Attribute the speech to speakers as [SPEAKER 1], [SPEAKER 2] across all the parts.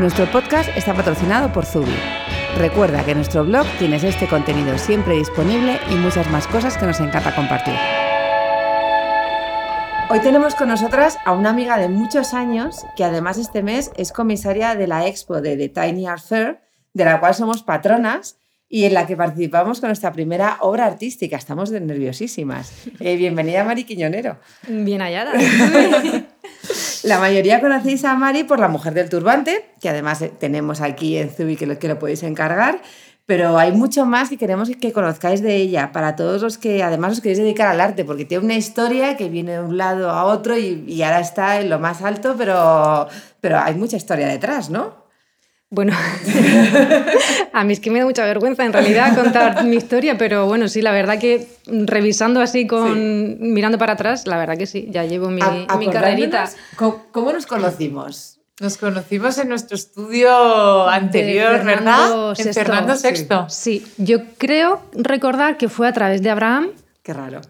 [SPEAKER 1] Nuestro podcast está patrocinado por Zubi. Recuerda que en nuestro blog tienes este contenido siempre disponible y muchas más cosas que nos encanta compartir. Hoy tenemos con nosotras a una amiga de muchos años que además este mes es comisaria de la expo de The Tiny Art Fair, de la cual somos patronas y en la que participamos con nuestra primera obra artística. Estamos nerviosísimas. Eh, bienvenida, Mari Quiñonero.
[SPEAKER 2] Bien hallada.
[SPEAKER 1] La mayoría conocéis a Mari por la mujer del turbante, que además eh, tenemos aquí en Zubi que lo, que lo podéis encargar. Pero hay mucho más que queremos que conozcáis de ella, para todos los que además os queréis dedicar al arte, porque tiene una historia que viene de un lado a otro y, y ahora está en lo más alto, pero, pero hay mucha historia detrás, ¿no?
[SPEAKER 2] Bueno, a mí es que me da mucha vergüenza en realidad contar mi historia, pero bueno, sí, la verdad que revisando así con mirando para atrás, la verdad que sí, ya llevo mi, mi carrerita.
[SPEAKER 1] ¿Cómo, ¿Cómo nos conocimos?
[SPEAKER 3] Nos conocimos en nuestro estudio anterior, ¿verdad?
[SPEAKER 2] Sexto.
[SPEAKER 3] En Fernando VI.
[SPEAKER 2] Sí, yo creo recordar que fue a través de Abraham,
[SPEAKER 1] Qué raro.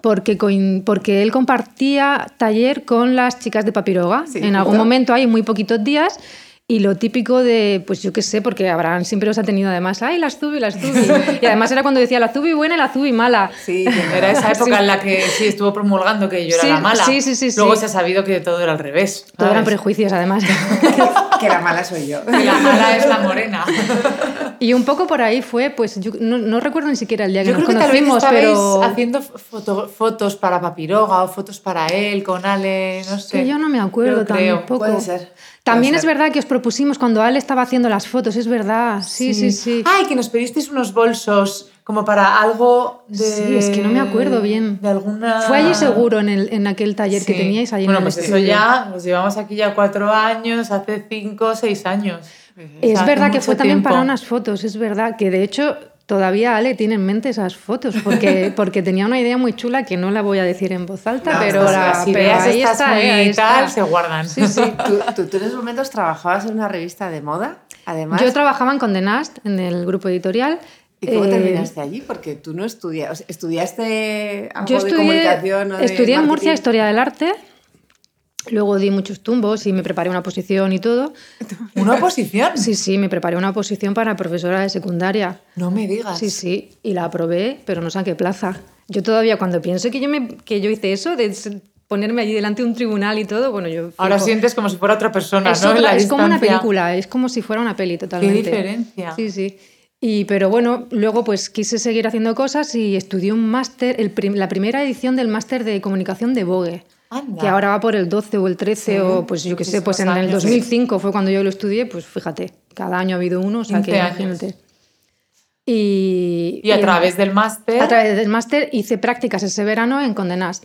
[SPEAKER 2] porque, porque él compartía taller con las chicas de Papiroga
[SPEAKER 1] Sí,
[SPEAKER 2] en algún momento, hay muy poquitos días. Y lo típico de, pues yo qué sé, porque Abraham siempre los ha tenido además, ay, la Zubi, la Zubi. Y además era cuando decía la Zubi buena y la Zubi mala.
[SPEAKER 1] Sí,
[SPEAKER 3] Era esa época en la que sí estuvo promulgando que yo era
[SPEAKER 2] Sí,
[SPEAKER 3] la mala.
[SPEAKER 2] sí, sí, sí,
[SPEAKER 3] Luego
[SPEAKER 2] sí.
[SPEAKER 3] se ha sabido que todo era al revés.
[SPEAKER 2] Todo eran prejuicios además.
[SPEAKER 1] que, que la mala soy yo.
[SPEAKER 3] Que la mala es la morena.
[SPEAKER 2] Y un poco por ahí fue, pues yo no, no recuerdo ni siquiera el día que
[SPEAKER 3] Yo
[SPEAKER 2] nos
[SPEAKER 3] creo que tal vez
[SPEAKER 2] conocimos, pero
[SPEAKER 3] haciendo foto- fotos para Papiroga o fotos para él, con Ale, no sé.
[SPEAKER 2] que yo no me acuerdo
[SPEAKER 3] Yo creo.
[SPEAKER 2] tampoco.
[SPEAKER 1] Puede ser.
[SPEAKER 2] También
[SPEAKER 1] Puede
[SPEAKER 2] es
[SPEAKER 1] ser.
[SPEAKER 2] verdad que os propusimos cuando Ale estaba haciendo las fotos, es verdad. Sí, sí, sí.
[SPEAKER 3] Ay, que nos pedisteis unos bolsos como para algo de...
[SPEAKER 2] Sí, es que no me acuerdo bien.
[SPEAKER 3] De alguna...
[SPEAKER 2] Fue allí seguro en, el, en aquel taller que
[SPEAKER 3] Sí.
[SPEAKER 2] teníais allí
[SPEAKER 3] Bueno,
[SPEAKER 2] en el
[SPEAKER 3] pues eso
[SPEAKER 2] estudio.
[SPEAKER 3] ya, pues llevamos aquí ya cuatro años, hace cinco o seis años.
[SPEAKER 2] Es
[SPEAKER 3] O sea,
[SPEAKER 2] verdad que fue también para unas fotos, es verdad que de hecho todavía Ale tiene en mente esas fotos porque, porque tenía una idea muy chula que no la voy a decir en voz alta,
[SPEAKER 1] No,
[SPEAKER 2] pero, la,
[SPEAKER 3] Las
[SPEAKER 2] pero
[SPEAKER 3] ideas
[SPEAKER 2] ahí
[SPEAKER 3] estas
[SPEAKER 2] está,
[SPEAKER 3] muy
[SPEAKER 2] eh,
[SPEAKER 3] tal
[SPEAKER 2] está.
[SPEAKER 3] se guardan.
[SPEAKER 2] Sí, sí.
[SPEAKER 1] ¿Tú, tú, tú en esos momentos trabajabas en una revista de moda, además.
[SPEAKER 2] Yo trabajaba en Condé Nast, en el grupo editorial.
[SPEAKER 1] ¿Y cómo
[SPEAKER 2] Eh,
[SPEAKER 1] terminaste allí? Porque tú no estudias, estudiaste algo
[SPEAKER 2] Yo
[SPEAKER 1] de
[SPEAKER 2] estudié,
[SPEAKER 1] comunicación o de
[SPEAKER 2] estudié en Murcia? Historia del Arte, luego di muchos tumbos y me preparé una oposición y todo.
[SPEAKER 3] ¿Una oposición?
[SPEAKER 2] Sí, sí, me preparé una oposición para profesora de secundaria.
[SPEAKER 3] No me digas.
[SPEAKER 2] Sí, sí, y la aprobé, pero no saqué plaza. Yo todavía cuando pienso que yo, me, que yo hice eso, de ponerme allí delante de un tribunal y todo, bueno, yo...
[SPEAKER 3] Ahora sientes como si fuera otra persona,
[SPEAKER 2] es,
[SPEAKER 3] ¿no?
[SPEAKER 2] Otra- es como una
[SPEAKER 3] distancia.
[SPEAKER 2] película, es como si fuera una peli totalmente.
[SPEAKER 3] diferencia.
[SPEAKER 2] Sí, sí. Y, pero bueno, luego pues quise seguir haciendo cosas y estudié un máster, prim- la primera edición del máster de comunicación de Vogue.
[SPEAKER 3] Anda.
[SPEAKER 2] Que ahora va por el 12 o el 13 o pues yo qué sé, pues en
[SPEAKER 3] muchísimos
[SPEAKER 2] el
[SPEAKER 3] años,
[SPEAKER 2] 2005 fue cuando yo lo estudié, pues fíjate, cada año ha habido uno, o sea que
[SPEAKER 3] 15 años.
[SPEAKER 2] imagínate. Y,
[SPEAKER 3] Y a través del máster...
[SPEAKER 2] a través del máster hice prácticas ese verano en Condé Nast,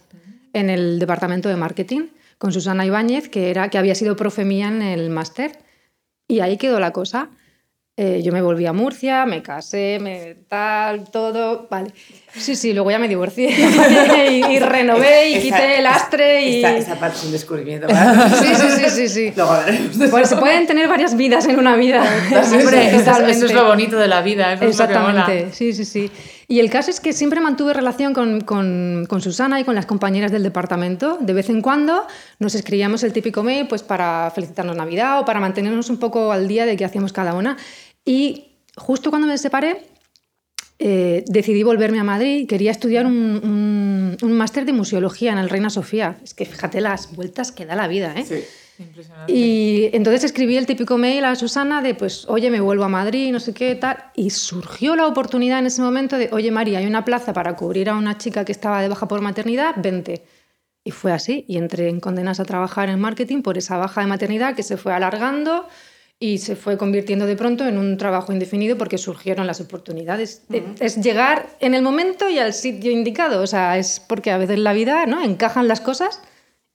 [SPEAKER 2] en el departamento de marketing, con Susana Ibáñez, que, era, que había sido profe mía en el máster. Y ahí quedó la cosa. Eh, yo me volví a Murcia, me casé, me tal, todo, vale. Sí, sí, luego ya me divorcié y, y renové y
[SPEAKER 1] Esa-
[SPEAKER 2] quité el astre y...
[SPEAKER 1] Esta, esta parte es un descubrimiento.
[SPEAKER 2] Sí, sí, sí, sí, sí.
[SPEAKER 1] Luego
[SPEAKER 2] Pues se pueden tener varias vidas en una vida.
[SPEAKER 3] Hombre, eso, es-
[SPEAKER 2] Totalmente.
[SPEAKER 3] eso es lo bonito de la vida, eso es lo que mola.
[SPEAKER 2] Exactamente, sí, sí, sí. Y el caso es que siempre mantuve relación con, con- con Susana y con las compañeras del departamento. De vez en cuando nos escribíamos el típico mail pues, para felicitarnos Navidad o para mantenernos un poco al día de qué hacíamos cada una. Y justo cuando me separé, eh, decidí volverme a Madrid. Quería estudiar un, un- un máster de museología en el Reina Sofía. Es que fíjate las vueltas que da la vida, ¿eh?
[SPEAKER 1] Sí.
[SPEAKER 3] Impresionante.
[SPEAKER 2] Y entonces escribí el típico mail a Susana de, pues, oye, me vuelvo a Madrid, no sé qué, tal. Y surgió la oportunidad en ese momento de, oye, María, hay una plaza para cubrir a una chica que estaba de baja por maternidad, vente. Y fue así. Y entré en Condenas a trabajar en marketing por esa baja de maternidad que se fue alargando y se fue convirtiendo de pronto en un trabajo indefinido porque surgieron las oportunidades. Eh, Es llegar en el momento y al sitio indicado. O sea, es porque a veces la vida, ¿no? Encajan las cosas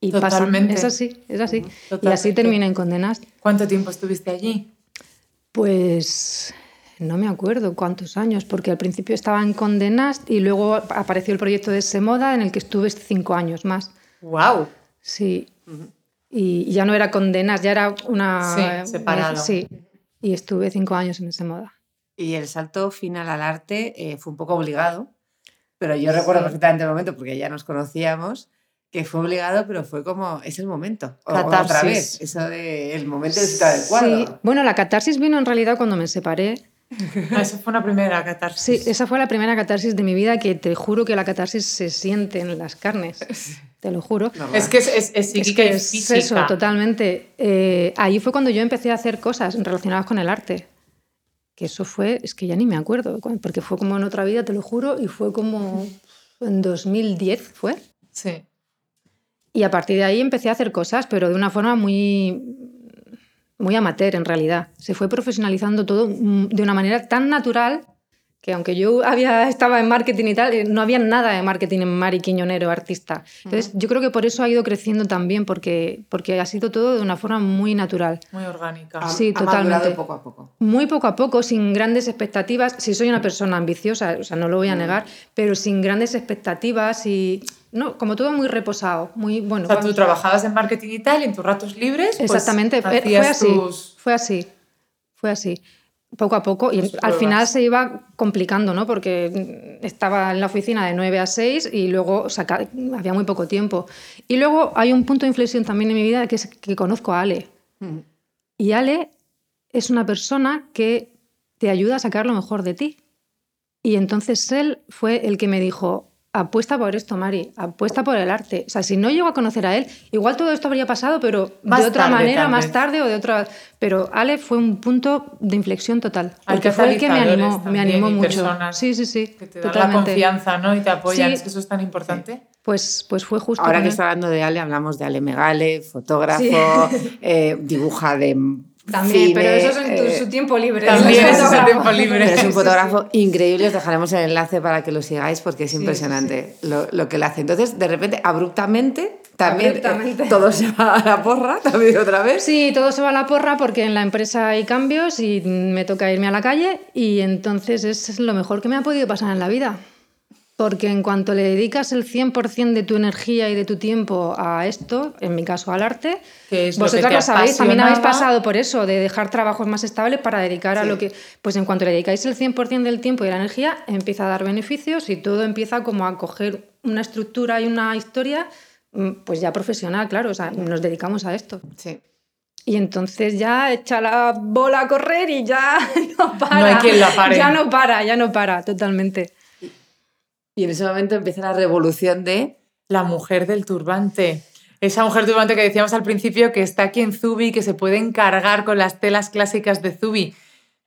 [SPEAKER 2] y pasan.
[SPEAKER 3] Totalmente.
[SPEAKER 2] Es así, es así. Y así terminé en Condenas.
[SPEAKER 3] ¿Cuánto tiempo estuviste allí?
[SPEAKER 2] Pues no me acuerdo cuántos años, porque al principio estaba en Condenast y luego apareció el proyecto de Semoda en el que estuve cinco años más.
[SPEAKER 3] ¡Wow!
[SPEAKER 2] Sí. Y ya no era Condenast, ya era una...
[SPEAKER 3] Sí, separado.
[SPEAKER 2] Sí. Y estuve cinco años en ese moda.
[SPEAKER 4] Y el salto final al arte eh, fue un poco obligado, pero yo recuerdo perfectamente el momento, porque ya nos conocíamos, que fue obligado, pero fue como, es el momento. O,
[SPEAKER 3] Catarsis.
[SPEAKER 4] otra vez, eso de el momento es adecuado.
[SPEAKER 2] Sí. Bueno, la catarsis vino en realidad cuando me separé.
[SPEAKER 3] Ah, Esa fue una primera catarsis.
[SPEAKER 2] Sí, esa fue la primera catarsis de mi vida que te juro que la catarsis se siente en las carnes. Te lo juro.
[SPEAKER 3] Es que es, es, es
[SPEAKER 2] Es que
[SPEAKER 3] física.
[SPEAKER 2] eso, totalmente. Eh, ahí fue cuando yo empecé a hacer cosas relacionadas con el arte. Que eso fue, es que ya ni me acuerdo, cu- porque fue como en otra vida, te lo juro, y fue como en 2010 fue.
[SPEAKER 3] Sí.
[SPEAKER 2] Y a partir de ahí empecé a hacer cosas, pero de una forma muy, muy amateur en realidad. Se fue profesionalizando todo mm, de una manera tan natural que aunque yo había, estaba en marketing y tal, eh, no había nada de marketing en Mari Quiñonero, artista. Entonces yo creo que por eso ha ido creciendo también, porque, porque ha sido todo de una forma muy natural.
[SPEAKER 3] Muy orgánica.
[SPEAKER 4] Ha-
[SPEAKER 2] sí,
[SPEAKER 4] ha
[SPEAKER 2] totalmente.
[SPEAKER 4] poco a poco.
[SPEAKER 2] Muy poco a poco, sin grandes expectativas. Si soy una persona ambiciosa, o sea, no lo voy a negar, pero sin grandes expectativas y... No, como todo muy reposado, muy bueno.
[SPEAKER 3] O sea, tú trabajabas en marketing y tal, y en tus ratos libres. pues,
[SPEAKER 2] Exactamente, fue- fue así,
[SPEAKER 3] tus-
[SPEAKER 2] fue así, fue así. Poco a poco, y al final se iba complicando, ¿no? Porque estaba en la oficina de 9 a 6 y luego había muy poco tiempo. Y luego hay un punto de inflexión también en mi vida que es que conozco a Ale.
[SPEAKER 4] Mm.
[SPEAKER 2] Y Ale es una persona que te ayuda a sacar lo mejor de ti. Y entonces él fue el que me dijo, apuesta por esto, Mari, apuesta por el arte. O sea, si no llego a conocer a él, igual todo esto habría pasado, pero
[SPEAKER 3] Más
[SPEAKER 2] de otra
[SPEAKER 3] tarde,
[SPEAKER 2] manera, más tarde o de otra... Pero Ale fue un punto de inflexión total. Porque fue el que me animó, me
[SPEAKER 3] también
[SPEAKER 2] animó
[SPEAKER 3] y
[SPEAKER 2] mucho. Sí, sí, sí.
[SPEAKER 3] que te dan la
[SPEAKER 2] totalmente.
[SPEAKER 3] confianza, ¿no? Y te apoyan.
[SPEAKER 2] Sí.
[SPEAKER 3] Es que eso es tan importante.
[SPEAKER 2] Pues, pues fue justo.
[SPEAKER 4] Ahora que está hablando de Ale, hablamos de Ale Megale, fotógrafo, eh, dibuja de
[SPEAKER 2] También,
[SPEAKER 4] cine,
[SPEAKER 2] pero eso es en tu-
[SPEAKER 4] eh,
[SPEAKER 2] su tiempo libre.
[SPEAKER 3] También es el tiempo libre.
[SPEAKER 4] Pero es un
[SPEAKER 3] Sí,
[SPEAKER 4] fotógrafo increíble, os dejaremos el enlace para que lo sigáis porque es impresionante Lo, lo que él hace. Entonces, de repente, abruptamente, también eh,
[SPEAKER 2] Abruptamente.
[SPEAKER 4] todo se va a la porra, también otra vez.
[SPEAKER 2] Sí, todo se va a la porra porque en la empresa hay cambios y me toca irme a la calle y entonces es lo mejor que me ha podido pasar en la vida. Porque en cuanto le dedicas el 100% de tu energía y de tu tiempo a esto, en mi caso al arte,
[SPEAKER 3] Que es lo que
[SPEAKER 2] vosotras lo sabéis, también habéis pasado por eso, de dejar trabajos más estables para dedicar a
[SPEAKER 4] Sí.
[SPEAKER 2] lo que... Pues en cuanto le dedicáis el 100% del tiempo y de la energía, empieza a dar beneficios y todo empieza como a coger una estructura y una historia mm, pues ya profesional, claro, o sea, nos dedicamos a esto.
[SPEAKER 4] Sí.
[SPEAKER 2] Y entonces ya echa la bola a correr y ya no para.
[SPEAKER 3] No hay quien la pare.
[SPEAKER 2] Ya no para, ya no para, totalmente.
[SPEAKER 4] Y en ese momento empieza la revolución de
[SPEAKER 3] La mujer del turbante. Esa mujer turbante que decíamos al principio que está aquí en Zubi, que se puede encargar con las telas clásicas de Zubi.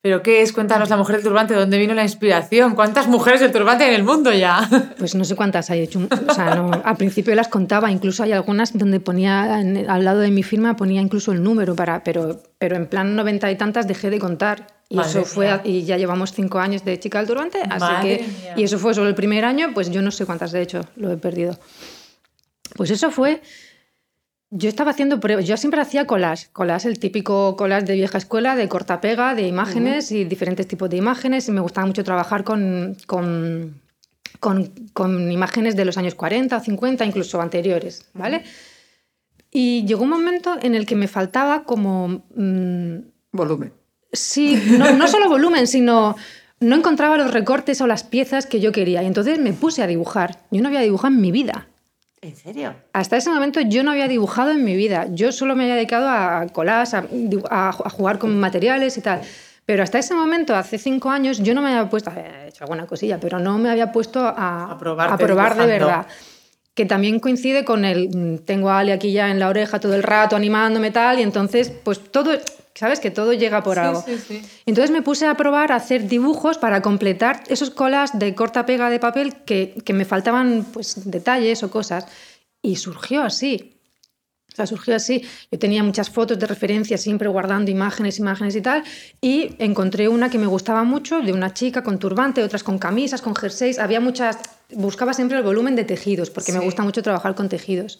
[SPEAKER 3] ¿Pero qué es? Cuéntanos la mujer del turbante, ¿de dónde vino la inspiración? ¿Cuántas mujeres del turbante hay en el mundo ya?
[SPEAKER 2] Pues no sé cuántas hay hecho. O sea, no, al principio las contaba, incluso hay algunas donde ponía, en- al lado de mi firma ponía incluso el número, para, pero, pero en plan noventa y tantas dejé de contar. Y
[SPEAKER 3] Madre
[SPEAKER 2] eso fue,
[SPEAKER 3] mía.
[SPEAKER 2] y ya llevamos cinco años de chica del turbante, así
[SPEAKER 3] Madre
[SPEAKER 2] que,
[SPEAKER 3] mía.
[SPEAKER 2] y eso fue solo el primer año, pues yo no sé cuántas de hecho lo he perdido. Pues eso fue, yo estaba haciendo pruebas, yo siempre hacía collage, collage, el típico collage de vieja escuela, de corta pega, de imágenes y diferentes tipos de imágenes, y me gustaba mucho trabajar con, con, con, con imágenes de los años 40, 50, incluso anteriores, ¿vale? Y llegó un momento en el que me faltaba como... mm,
[SPEAKER 4] volumen.
[SPEAKER 2] Sí, no, no solo volumen, sino no encontraba los recortes o las piezas que yo quería. Y entonces me puse a dibujar. Yo no había dibujado en mi vida.
[SPEAKER 4] ¿En serio?
[SPEAKER 2] Hasta ese momento yo no había dibujado en mi vida. Yo solo me había dedicado a colas, a, dibu- a- a jugar con materiales y tal. Pero hasta ese momento, hace cinco años, yo no me había puesto, había hecho alguna cosilla, pero no me había puesto a,
[SPEAKER 3] A
[SPEAKER 2] probar de verdad. Que también coincide con el, mm, tengo a Ale aquí ya en la oreja todo el rato animándome tal, y entonces, pues todo, ¿sabes? Que todo llega por algo.
[SPEAKER 3] sí, sí.
[SPEAKER 2] Entonces me puse a probar a hacer dibujos para completar esos colas de corta pega de papel que, que me faltaban pues, detalles o cosas. Y surgió así. O sea, surgió así. Yo tenía muchas fotos de referencia, siempre guardando imágenes, imágenes y tal. Y encontré una que me gustaba mucho, de una chica con turbante, otras con camisas, con jerseys. Había muchas. Buscaba siempre el volumen de tejidos, porque me gusta mucho trabajar con tejidos.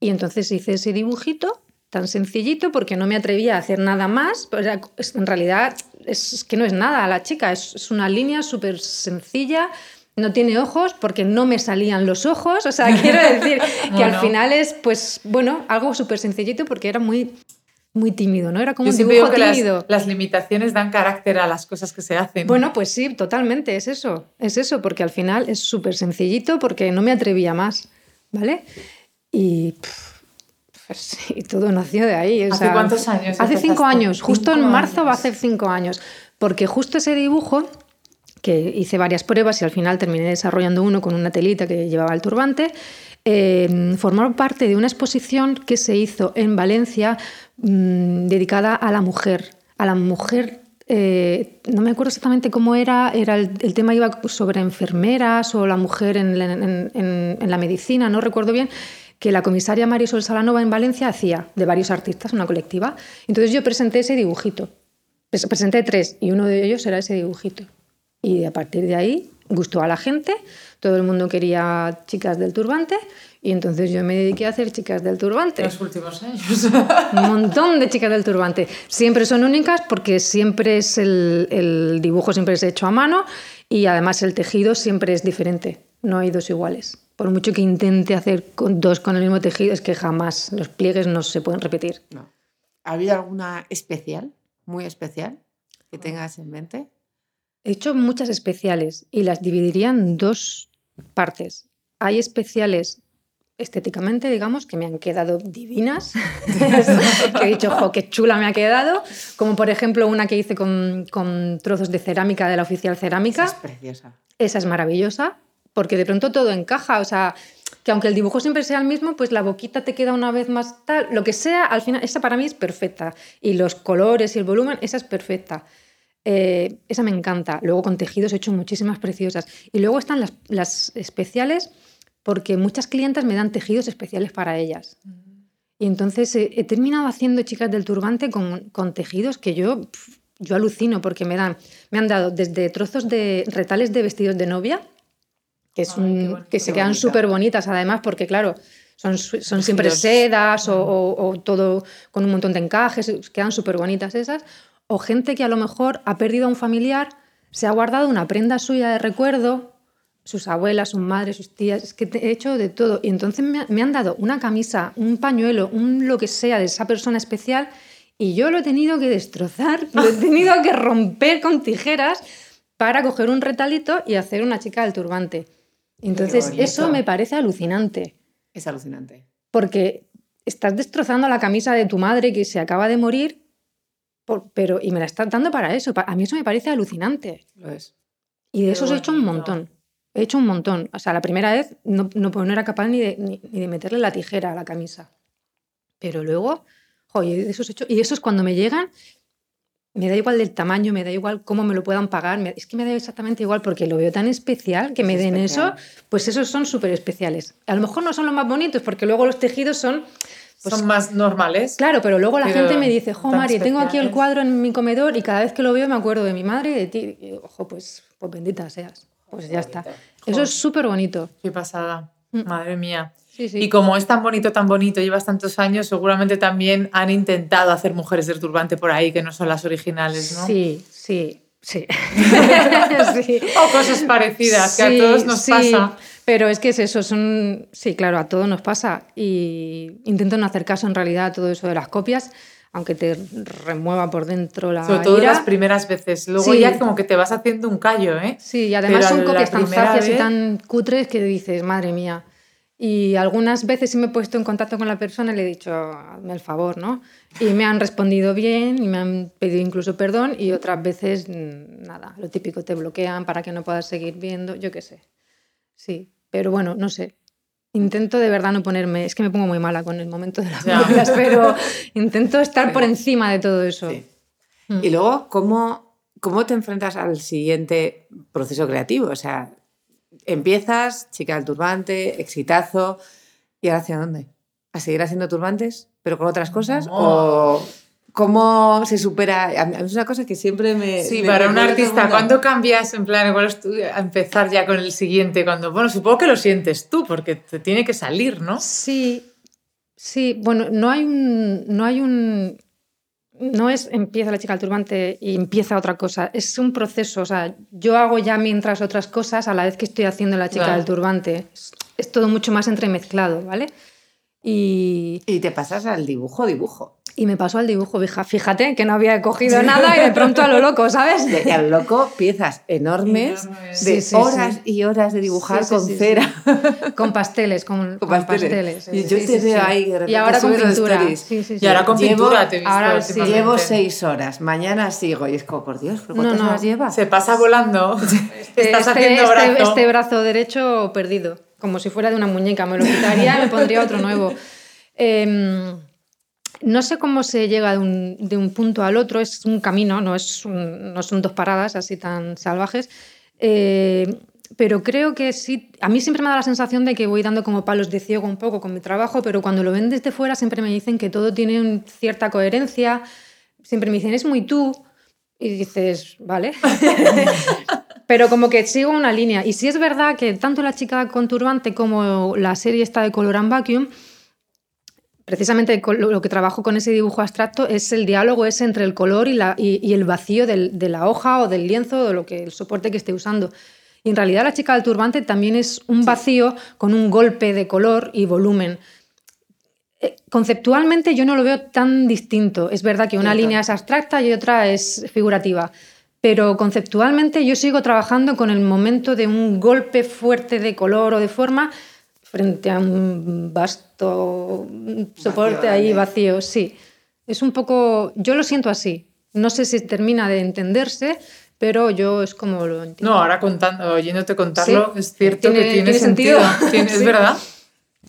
[SPEAKER 2] Y entonces hice ese dibujito tan sencillito porque no me atrevía a hacer nada más. En realidad es que no es nada la chica, es, es una línea súper sencilla. No tiene ojos porque no me salían los ojos. O sea, quiero decir que al final es, pues, bueno, algo súper sencillito porque era muy, muy tímido, ¿no? Era como
[SPEAKER 3] Yo
[SPEAKER 2] un dibujo
[SPEAKER 3] las,
[SPEAKER 2] tímido.
[SPEAKER 3] las limitaciones dan carácter a las cosas que se hacen.
[SPEAKER 2] Bueno, pues sí, totalmente, es eso, es eso, porque al final es súper sencillito porque no me atrevía más, ¿vale? Y, pff, pues sí, todo nació de ahí. o
[SPEAKER 3] ¿Hace
[SPEAKER 2] sea,
[SPEAKER 3] cuántos años
[SPEAKER 2] Hace cinco años, justo en marzo va a hacer cinco años, porque justo ese dibujo, que hice varias pruebas y al final terminé desarrollando uno con una telita que llevaba el turbante, eh, formó parte de una exposición que se hizo en Valencia mm, dedicada a la mujer, a la mujer eh, no me acuerdo exactamente cómo era, era el, el tema iba sobre enfermeras o la mujer en, la- en- en- en la medicina, no recuerdo bien, que la comisaria Marisol Salanova en Valencia hacía de varios artistas, una colectiva. Entonces yo presenté ese dibujito. Pres- Presenté tres y uno de ellos era ese dibujito. Y a partir de ahí gustó a la gente, todo el mundo quería chicas del turbante y entonces yo me dediqué a hacer chicas del turbante.
[SPEAKER 3] Los últimos años.
[SPEAKER 2] Un montón de chicas del turbante. Siempre son únicas porque siempre es el, el dibujo siempre es hecho a mano y además el tejido siempre es diferente. No hay dos iguales. Por mucho que intente hacer con dos con el mismo tejido, es que jamás los pliegues no se pueden repetir.
[SPEAKER 4] No. ¿Ha habido alguna especial, muy especial, que tengas en mente?
[SPEAKER 2] He hecho muchas especiales y las dividiría en dos partes. Hay especiales estéticamente, digamos, que me han quedado divinas, que he dicho, jo, qué chula me ha quedado, como por ejemplo una que hice con, con trozos de cerámica de la oficial cerámica.
[SPEAKER 4] Esa es preciosa.
[SPEAKER 2] Esa es maravillosa, porque de pronto todo encaja, o sea, que aunque el dibujo siempre sea el mismo, pues la boquita te queda una vez más tal, lo que sea, al final, esa para mí es perfecta. Y los colores y el volumen, esa es perfecta. Eh, esa me encanta. Luego con tejidos he hecho muchísimas preciosas. Y luego están las, especiales, porque muchas clientas me dan tejidos especiales para ellas. Y entonces he terminado haciendo chicas del turbante con, tejidos que yo, yo alucino, porque me, dan, me han dado desde trozos de retales de vestidos de novia, que, es
[SPEAKER 3] Ay,
[SPEAKER 2] un-
[SPEAKER 3] bonito,
[SPEAKER 2] que se quedan súper bonitas además, porque claro, son, son siempre sedas o, o- o todo con un montón de encajes, quedan súper bonitas esas. O gente que a lo mejor ha perdido a un familiar, se ha guardado una prenda suya de recuerdo, sus abuelas, sus madres, sus tías, es que he hecho de todo. Y entonces me, me han dado una camisa, un pañuelo, un lo que sea de esa persona especial y yo lo he tenido que destrozar, lo he tenido que romper con tijeras para coger un retalito y hacer una chica del turbante. Entonces eso me parece alucinante,
[SPEAKER 4] Es alucinante.
[SPEAKER 2] porque estás destrozando la camisa de tu madre que se acaba de morir, por- pero y me la estás dando para eso. A mí eso me parece alucinante.
[SPEAKER 4] Lo es.
[SPEAKER 2] Y de
[SPEAKER 3] Qué
[SPEAKER 2] esos he hecho un montón. He hecho un montón. O sea, la primera vez no, no, pues no era capaz ni de, ni, ni de meterle la tijera a la camisa. Pero luego, de esos he hecho. Y esos cuando me llegan, me da igual del tamaño, me da igual cómo me lo puedan pagar. me- es que me da exactamente igual porque lo veo tan especial que me
[SPEAKER 4] Es
[SPEAKER 2] den
[SPEAKER 4] especial.
[SPEAKER 2] eso. Pues esos son súper especiales. A lo mejor no son los más bonitos porque luego los tejidos son. pues,
[SPEAKER 3] Son más normales.
[SPEAKER 2] Claro, pero luego la
[SPEAKER 3] Pero
[SPEAKER 2] gente me dice, jo, Mari, tengo aquí el
[SPEAKER 3] especiales".
[SPEAKER 2] cuadro en mi comedor y cada vez que lo veo me acuerdo de mi madre y de ti. Y ojo, pues, pues bendita seas. Pues ya está. Eso es súper bonito.
[SPEAKER 3] Qué pasada.
[SPEAKER 2] Mm.
[SPEAKER 3] Madre mía.
[SPEAKER 2] Sí, sí.
[SPEAKER 3] Y como es tan bonito, tan bonito, llevas tantos años, seguramente también han intentado hacer mujeres del turbante por ahí que no son las originales, ¿no?
[SPEAKER 2] Sí, sí, sí. Sí.
[SPEAKER 3] O cosas parecidas, que a todos nos
[SPEAKER 2] sí,
[SPEAKER 3] pasa.
[SPEAKER 2] Pero es que es eso, son. Sí, claro, a todos nos pasa. Y intento no hacer caso en realidad a todo eso de las copias, aunque te remueva por dentro la.
[SPEAKER 3] Sobre todo
[SPEAKER 2] ira.
[SPEAKER 3] las primeras veces. Luego
[SPEAKER 2] Sí.
[SPEAKER 3] ya como que te vas haciendo un callo, ¿eh?
[SPEAKER 2] Sí, y además
[SPEAKER 3] Pero
[SPEAKER 2] son copias tan zafias y tan cutres que dices, madre mía. Y algunas veces sí me he puesto en contacto con la persona y le he dicho, hazme el favor, ¿no? Y me han respondido bien y me han pedido incluso perdón y otras veces mm, nada, lo típico, te bloquean para que no puedas seguir viendo, yo qué sé. Sí, pero bueno, no sé. Intento de verdad no ponerme, es que me pongo muy mala con el momento de las copias, pero intento estar por encima de todo eso.
[SPEAKER 4] Sí.
[SPEAKER 2] Mm.
[SPEAKER 4] Y luego, ¿cómo, ¿cómo te enfrentas al siguiente proceso creativo? O sea, empiezas, chica del turbante, exitazo, ¿y ahora hacia dónde? ¿A seguir haciendo turbantes, pero con otras cosas?
[SPEAKER 3] No.
[SPEAKER 4] ¿O cómo se supera? A mí es una cosa que siempre me...
[SPEAKER 3] Sí,
[SPEAKER 4] me
[SPEAKER 3] para un artista. ¿cuándo cambias en plan, igual a empezar ya con el siguiente? Cuando, bueno, supongo que lo sientes tú, porque te tiene que salir, ¿no?
[SPEAKER 2] Sí, sí, bueno, no hay un, no hay un, no es empieza la chica del turbante y empieza otra cosa, es un proceso, o sea, yo hago ya mientras otras cosas a la vez que estoy haciendo la chica
[SPEAKER 3] Claro.
[SPEAKER 2] del turbante. Es, es todo mucho más entremezclado, ¿vale? Y,
[SPEAKER 1] Y te pasas al dibujo, dibujo.
[SPEAKER 2] Y me pasó al dibujo, fíjate que no había cogido nada y de pronto a lo loco, ¿sabes?
[SPEAKER 1] Y al loco, piezas enormes
[SPEAKER 3] Enormes.
[SPEAKER 1] de
[SPEAKER 2] Sí, sí,
[SPEAKER 1] horas
[SPEAKER 2] sí.
[SPEAKER 1] y horas de dibujar
[SPEAKER 2] Sí, sí,
[SPEAKER 1] con
[SPEAKER 2] sí, sí.
[SPEAKER 1] cera.
[SPEAKER 2] Con pasteles, con,
[SPEAKER 1] pasteles.
[SPEAKER 2] pasteles.
[SPEAKER 1] Y yo
[SPEAKER 2] sí,
[SPEAKER 1] te
[SPEAKER 2] sí,
[SPEAKER 1] veo
[SPEAKER 2] sí.
[SPEAKER 1] ahí, de repente
[SPEAKER 2] Y ahora con pintura.
[SPEAKER 1] stories.
[SPEAKER 2] Sí, sí,
[SPEAKER 3] Y ahora con
[SPEAKER 1] Llevo-
[SPEAKER 3] pintura te he visto
[SPEAKER 2] ahora.
[SPEAKER 1] Llevo seis horas, mañana sigo. Y es como, por Dios, ¿pero ¿cuántas
[SPEAKER 2] No, no.
[SPEAKER 1] horas lleva?
[SPEAKER 3] Se pasa volando. Estás
[SPEAKER 2] este,
[SPEAKER 3] haciendo
[SPEAKER 2] este-
[SPEAKER 3] brazo.
[SPEAKER 2] este brazo derecho perdido, como si fuera de una muñeca. Me lo quitaría y me pondría otro nuevo. Em, no sé cómo se llega de un, de un punto al otro, es un camino, no, es un- no son dos paradas así tan salvajes. Eh, pero creo que sí, a mí siempre me da la sensación de que voy dando como palos de ciego un poco con mi trabajo, pero cuando lo ven desde fuera siempre me dicen que todo tiene cierta coherencia, siempre me dicen, es muy tú, y dices, vale. Pero como que sigo una línea. Y sí es verdad que tanto la chica con turbante como la serie esta de Color and Vacuum, precisamente lo que trabajo con ese dibujo abstracto es el diálogo ese entre el color y, la, y, y el vacío del- de la hoja o del lienzo o de lo que, el soporte que esté usando. Y en realidad la chica del turbante también es un vacío con un golpe de color y volumen. Eh, Conceptualmente yo no lo veo tan distinto. Es verdad que una
[SPEAKER 3] Cierto.
[SPEAKER 2] línea es abstracta y otra es figurativa. Pero conceptualmente yo sigo trabajando con el momento de un golpe fuerte de color o de forma frente a un vasto soporte ahí
[SPEAKER 1] grande.
[SPEAKER 2] vacío. Sí, es un poco, yo lo siento así. No sé si termina de entenderse, pero yo es como lo entiendo.
[SPEAKER 3] No, ahora contando, oyéndote contarlo,
[SPEAKER 2] Sí.
[SPEAKER 3] es cierto
[SPEAKER 2] Tiene-
[SPEAKER 3] que tiene,
[SPEAKER 2] tiene
[SPEAKER 3] sentido.
[SPEAKER 2] sentido.
[SPEAKER 3] Es
[SPEAKER 2] Sí.
[SPEAKER 3] verdad.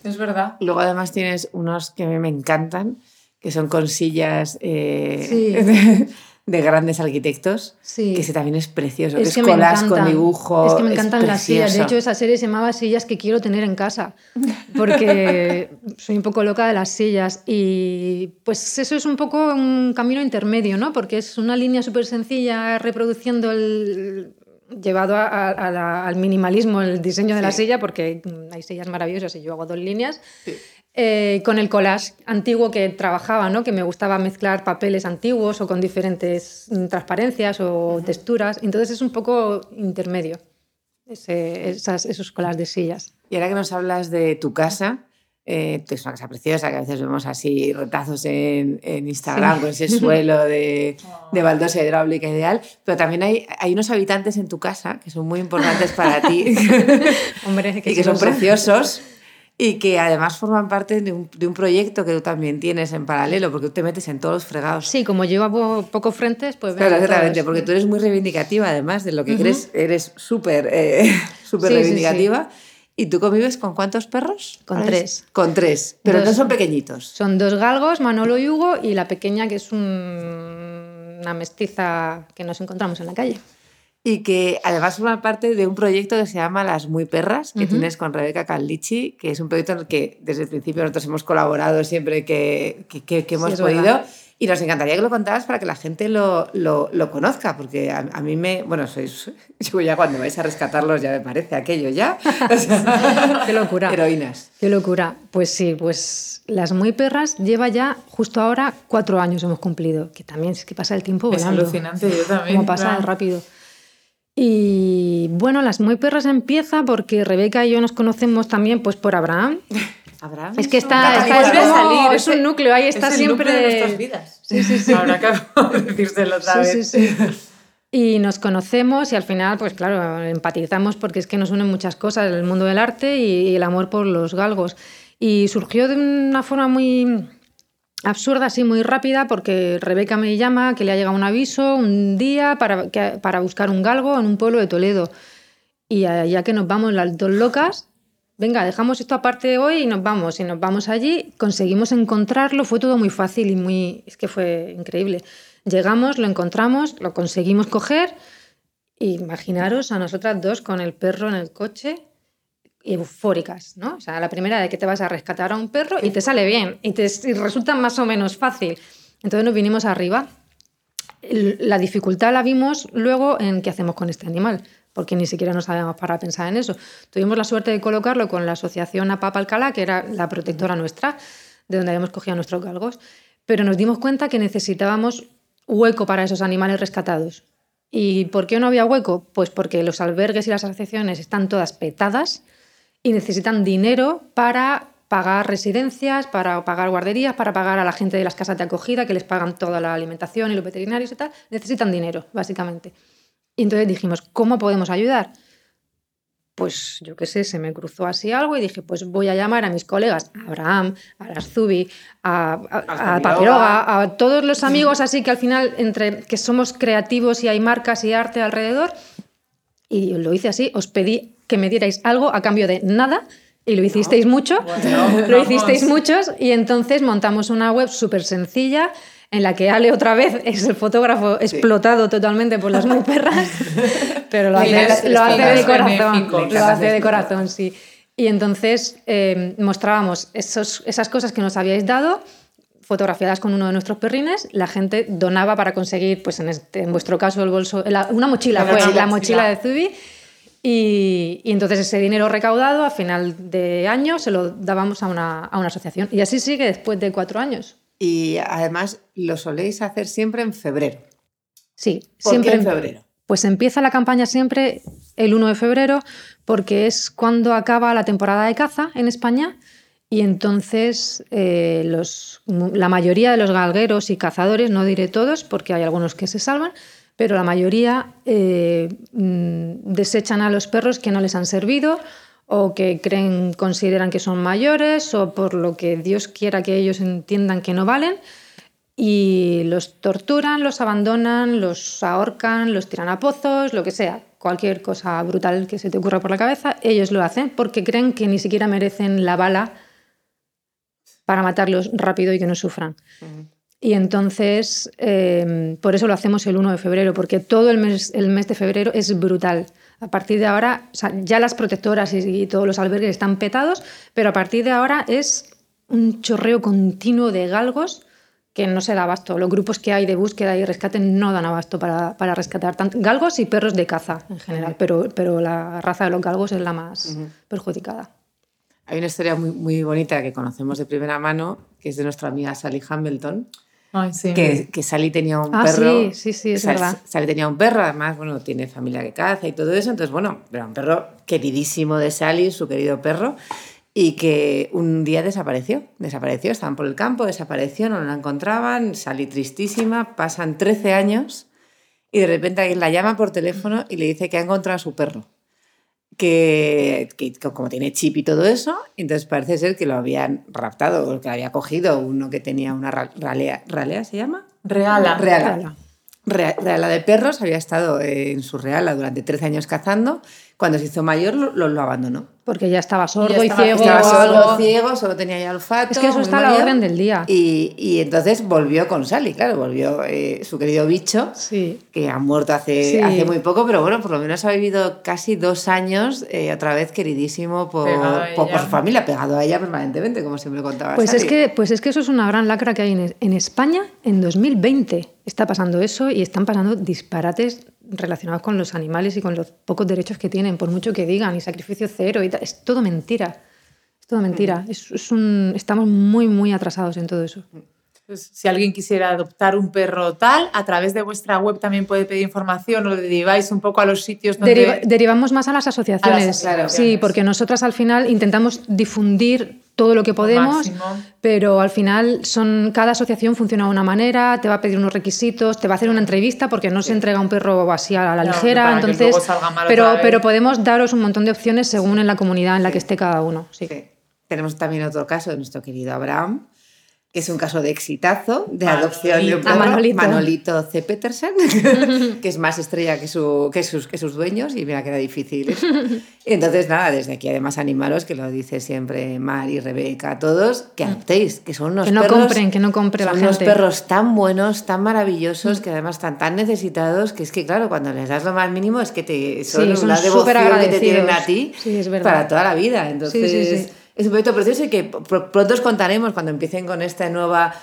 [SPEAKER 3] Es verdad.
[SPEAKER 1] Luego además tienes unos que a mí me encantan, que son con sillas eh,
[SPEAKER 2] Sí.
[SPEAKER 1] de, de grandes arquitectos,
[SPEAKER 2] Sí.
[SPEAKER 1] que ese también es precioso,
[SPEAKER 2] Es
[SPEAKER 1] que es con dibujo.
[SPEAKER 2] Es que me encantan las sillas. De hecho, esa serie se llamaba Sillas que quiero tener en casa. Porque soy un poco loca de las sillas. Y pues eso es un poco un camino intermedio, ¿no? Porque es una línea súper sencilla reproduciendo el llevado a- a- a la- al minimalismo el diseño de la
[SPEAKER 1] Sí.
[SPEAKER 2] silla porque hay sillas maravillosas y yo hago dos líneas eh, con el collage antiguo que trabajaba, ¿no? que me gustaba mezclar papeles antiguos o con diferentes mm, transparencias o texturas. Entonces es un poco intermedio ese- esas- esos collages de sillas.
[SPEAKER 1] Y ahora que nos hablas de tu casa, eh, es una casa preciosa, que a veces vemos así retazos en, en Instagram
[SPEAKER 2] Sí.
[SPEAKER 1] con ese suelo de, de baldosa hidráulica ideal, pero también hay, hay unos habitantes en tu casa que son muy importantes para ti
[SPEAKER 2] Hombre,
[SPEAKER 1] y que son preciosos y que además forman parte de un, de un proyecto que tú también tienes en paralelo, porque tú te metes en todos los fregados.
[SPEAKER 2] Sí, como llevo pocos frentes, pues
[SPEAKER 1] Claro, exactamente, porque tú eres muy reivindicativa, además de lo que
[SPEAKER 2] Ujú.
[SPEAKER 1] crees, eres súper eh, súper
[SPEAKER 2] Sí, sí,
[SPEAKER 1] reivindicativa. ¿Y tú convives con cuántos perros?
[SPEAKER 2] Con
[SPEAKER 1] Ahora es-
[SPEAKER 2] tres.
[SPEAKER 1] Con tres, pero
[SPEAKER 2] Dos.
[SPEAKER 1] no son pequeñitos.
[SPEAKER 2] Son dos galgos, Manolo y Hugo, y la pequeña que es un- una mestiza que nos encontramos en la calle.
[SPEAKER 1] Y que además forman parte de un proyecto que se llama Las Muy Perras, que
[SPEAKER 2] Ujú.
[SPEAKER 1] tienes con Rebeca Callici, que es un proyecto en el que desde el principio nosotros hemos colaborado siempre que, que, que- que
[SPEAKER 2] Sí,
[SPEAKER 1] hemos
[SPEAKER 2] es
[SPEAKER 1] podido.
[SPEAKER 2] verdad.
[SPEAKER 1] Y nos encantaría que lo contaras para que la gente lo, lo, lo conozca, porque a, a mí me. Bueno, sois. Yo ya cuando vais a rescatarlos ya me parece aquello ya. O sea,
[SPEAKER 2] Qué locura.
[SPEAKER 1] Heroínas.
[SPEAKER 2] Qué locura. Pues sí, pues Las Muy Perras lleva ya justo ahora cuatro años hemos cumplido, que también es que pasa el tiempo
[SPEAKER 3] Es
[SPEAKER 2] volando.
[SPEAKER 3] alucinante, yo también.
[SPEAKER 2] Como pasa
[SPEAKER 3] claro.
[SPEAKER 2] rápido. Y bueno, Las Muy Perras empieza porque Rebeca y yo nos conocemos también pues por Abraham.
[SPEAKER 1] Abraham.
[SPEAKER 2] Es que está, está es, como-
[SPEAKER 3] salir,
[SPEAKER 2] es un núcleo, ahí está
[SPEAKER 3] es el
[SPEAKER 2] siempre.
[SPEAKER 3] núcleo de nuestras vidas.
[SPEAKER 2] Sí, sí, sí.
[SPEAKER 3] Ahora acabo de decírselo otra
[SPEAKER 2] Sí,
[SPEAKER 3] vez.
[SPEAKER 2] sí, sí. Y nos conocemos y al final, pues claro, empatizamos porque es que nos unen muchas cosas, el mundo del arte y el amor por los galgos. Y surgió de una forma muy absurda, así muy rápida, porque Rebeca me llama que le ha llegado un aviso un día para, para buscar un galgo en un pueblo de Toledo. Y ya que nos vamos las dos locas, venga, dejamos esto aparte hoy y nos vamos. Y nos vamos allí, conseguimos encontrarlo, fue todo muy fácil y muy... Es que fue increíble. Llegamos, lo encontramos, lo conseguimos coger. Imaginaros a nosotras dos con el perro en el coche, eufóricas, ¿no? O sea, la primera de que te vas a rescatar a un perro y te sale bien y te y resulta más o menos fácil. Entonces nos vinimos arriba. La dificultad la vimos luego en qué hacemos con este animal, porque ni siquiera nos habíamos para pensar en eso. Tuvimos la suerte de colocarlo con la asociación APAP Alcalá, que era la protectora nuestra, de donde habíamos cogido nuestros galgos. pero nos dimos cuenta que necesitábamos hueco para esos animales rescatados. ¿Y por qué no había hueco? Pues porque los albergues y las asociaciones están todas petadas y necesitan dinero para pagar residencias, para pagar guarderías, para pagar a la gente de las casas de acogida que les pagan toda la alimentación y los veterinarios y tal. Necesitan dinero, básicamente. Y entonces dijimos, ¿cómo podemos ayudar? Pues yo qué sé, se me cruzó así algo y dije, pues voy a llamar a mis colegas, a Abraham, a Larzubi, a, a, a Papiroga, a todos los amigos así que al final, entre que somos creativos y hay marcas y arte alrededor, y lo hice así, os pedí que me dierais algo a cambio de nada y lo hicisteis mucho, lo hicisteis muchos y entonces montamos una web súper sencilla en la que Ale otra vez es el fotógrafo explotado totalmente por las muy perras, pero lo hace, lo hace de corazón, lo hace de corazón, sí. Y entonces eh, mostrábamos esos, esas cosas que nos habíais dado, fotografiadas con uno de nuestros perrines, la gente donaba para conseguir, pues en, este, en vuestro caso, el bolso, una mochila, fue la mochila de Zubi, y, entonces ese dinero recaudado a final de año se lo dábamos a una, a una, asociación. Y así sigue después de cuatro años.
[SPEAKER 1] Y además lo soléis hacer siempre en febrero.
[SPEAKER 2] Sí,
[SPEAKER 1] ¿Por
[SPEAKER 2] siempre
[SPEAKER 1] qué en febrero.
[SPEAKER 2] Pues empieza la campaña siempre el 1 de febrero porque es cuando acaba la temporada de caza en España y entonces eh, los, la mayoría de los galgueros y cazadores, no diré todos porque hay algunos que se salvan, pero la mayoría eh, mm, desechan a los perros que no les han servido o que creen, consideran que son mayores o por lo que Dios quiera que ellos entiendan que no valen y los torturan, los abandonan, los ahorcan, los tiran a pozos, lo que sea, cualquier cosa brutal que se te ocurra por la cabeza, ellos lo hacen porque creen que ni siquiera merecen la bala para matarlos rápido y que no sufran. Y entonces, eh, por eso lo hacemos el 1 de febrero, porque todo el mes, el mes de febrero es brutal. A partir de ahora, ya las protectoras y, todos los albergues están petados, pero a partir de ahora es un chorreo continuo de galgos que no se da abasto. Los grupos que hay de búsqueda y rescate no dan abasto para, para rescatar tanto, galgos y perros de caza en general, pero, pero la raza de los galgos es la más perjudicada.
[SPEAKER 1] Hay una historia muy, muy bonita que conocemos de primera mano, que es de nuestra amiga Sally Hamilton, que, que, Sally tenía un
[SPEAKER 2] ah,
[SPEAKER 1] perro.
[SPEAKER 2] Sí, sí, sí, es verdad.
[SPEAKER 1] Sally tenía un perro, además, bueno, tiene familia que caza y todo eso. Entonces, bueno, era un perro queridísimo de Sally, su querido perro, y que un día desapareció. Desapareció, estaban por el campo, desapareció, no la encontraban, Sally tristísima, pasan 13 años y de repente alguien la llama por teléfono y le dice que ha encontrado a su perro que, como tiene chip y todo eso, entonces parece ser que lo habían raptado o que había cogido uno que tenía una ralea, ¿ralea se llama?
[SPEAKER 3] Reala.
[SPEAKER 1] Reala. Reala de perros, había estado en su reala durante 13 años cazando cuando se hizo mayor lo, lo, abandonó.
[SPEAKER 2] Porque ya estaba sordo y, ciego.
[SPEAKER 1] Estaba sordo, ciego, solo tenía ya olfato.
[SPEAKER 2] Es que eso está a la orden del día.
[SPEAKER 1] Y, y, entonces volvió con Sally, claro, volvió eh, su querido bicho,
[SPEAKER 2] sí.
[SPEAKER 1] que ha muerto hace, sí. hace muy poco, pero bueno, por lo menos ha vivido casi dos años, eh, otra vez queridísimo por, por, por, su familia, pegado a ella permanentemente, como siempre contaba
[SPEAKER 2] pues
[SPEAKER 1] Sally.
[SPEAKER 2] Es que, pues es que eso es una gran lacra que hay en, en España en 2020. Está pasando eso y están pasando disparates relacionados con los animales y con los pocos derechos que tienen, por mucho que digan, y sacrificio cero, y tal. es todo mentira. Es todo mentira. Es, es un, estamos muy, muy atrasados en todo eso.
[SPEAKER 3] Pues, si alguien quisiera adoptar un perro tal, a través de vuestra web también puede pedir información o deriváis un poco a los sitios donde...
[SPEAKER 2] Deriva, derivamos más a las asociaciones.
[SPEAKER 3] A las asociaciones.
[SPEAKER 2] Sí, porque nosotras al final intentamos difundir todo lo que podemos, pero al final son cada asociación funciona de una manera, te va a pedir unos requisitos, te va a hacer una entrevista porque no se entrega un perro así a la ligera, entonces pero pero podemos daros un montón de opciones según en la comunidad en la que esté cada uno. Sí.
[SPEAKER 1] sí. Tenemos también otro caso de nuestro querido Abraham, que es un caso de exitazo, de Manolito. adopción de un perro,
[SPEAKER 2] Manolito.
[SPEAKER 1] Manolito C. Petersen, que es más estrella que, su, que, sus, que sus dueños, y mira que era difícil. Eso. Y entonces, nada, desde aquí además animaros, que lo dice siempre Mar y Rebeca, a todos, que adoptéis, que son unos
[SPEAKER 2] que no
[SPEAKER 1] perros...
[SPEAKER 2] compren, que no compre la gente.
[SPEAKER 1] unos perros tan buenos, tan maravillosos, que además están tan necesitados, que es que, claro, cuando les das lo más mínimo es que te son,
[SPEAKER 2] sí, son
[SPEAKER 1] una devoción que te tienen a ti
[SPEAKER 2] sí,
[SPEAKER 1] para toda la vida. Entonces...
[SPEAKER 2] Sí.
[SPEAKER 1] Es un proyecto precioso y que pronto os contaremos cuando empiecen con esta nueva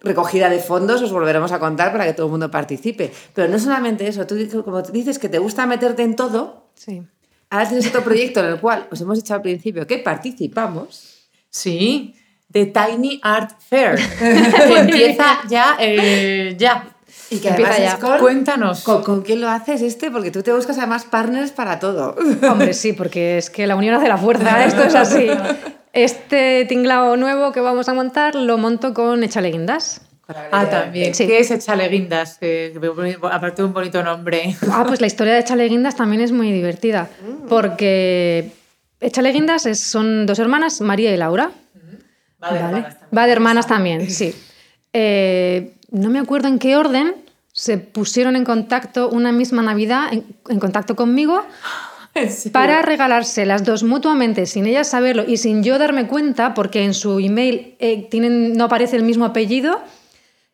[SPEAKER 1] recogida de fondos, os volveremos a contar para que todo el mundo participe. Pero no solamente eso, tú como dices que te gusta meterte en todo,
[SPEAKER 2] sí.
[SPEAKER 1] ahora tienes otro proyecto en el cual os hemos dicho al principio que participamos.
[SPEAKER 3] Sí, The Tiny Art Fair, que empieza ya, eh, ya.
[SPEAKER 1] Y que
[SPEAKER 2] Empieza
[SPEAKER 1] además
[SPEAKER 2] ya.
[SPEAKER 3] Cuéntanos.
[SPEAKER 1] ¿Con, con quién lo haces este? Porque tú te buscas además partners para todo.
[SPEAKER 2] Hombre, sí, porque es que la unión hace la fuerza, esto es así. Este tinglao nuevo que vamos a montar lo monto con Échale Guindas.
[SPEAKER 3] Ah, también.
[SPEAKER 2] Sí.
[SPEAKER 3] ¿Qué es Echale Guindas? Que, aparte de un bonito nombre.
[SPEAKER 2] Ah, pues la historia de Échale Guindas también es muy divertida, porque Échale Guindas es- son dos hermanas, María y Laura.
[SPEAKER 3] Va de
[SPEAKER 2] Vale.
[SPEAKER 3] hermanas también.
[SPEAKER 2] Va de hermanas también, sí. Eh, no me acuerdo en qué orden se pusieron en contacto una misma Navidad, en, en contacto conmigo, para regalarse las dos mutuamente, sin ellas saberlo y sin yo darme cuenta, porque en su email eh, tienen, no aparece el mismo apellido,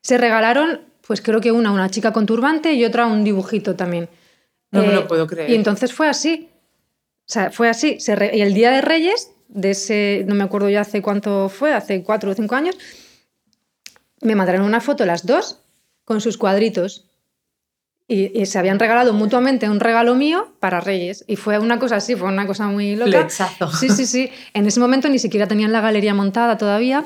[SPEAKER 2] se regalaron, pues creo que una una chica con turbante y otra un dibujito también. Eh,
[SPEAKER 3] No me lo puedo creer.
[SPEAKER 2] Y entonces fue así. O sea, fue así. Se re- Y el día de Reyes, de ese, no me acuerdo ya hace cuánto fue, hace cuatro o cinco años, me mandaron una foto las dos con sus cuadritos. Y, y se habían regalado mutuamente un regalo mío para Reyes. Y fue una cosa así, fue una cosa muy loca.
[SPEAKER 3] Flechazo.
[SPEAKER 2] Sí, sí, sí. En ese momento ni siquiera tenían la galería montada todavía.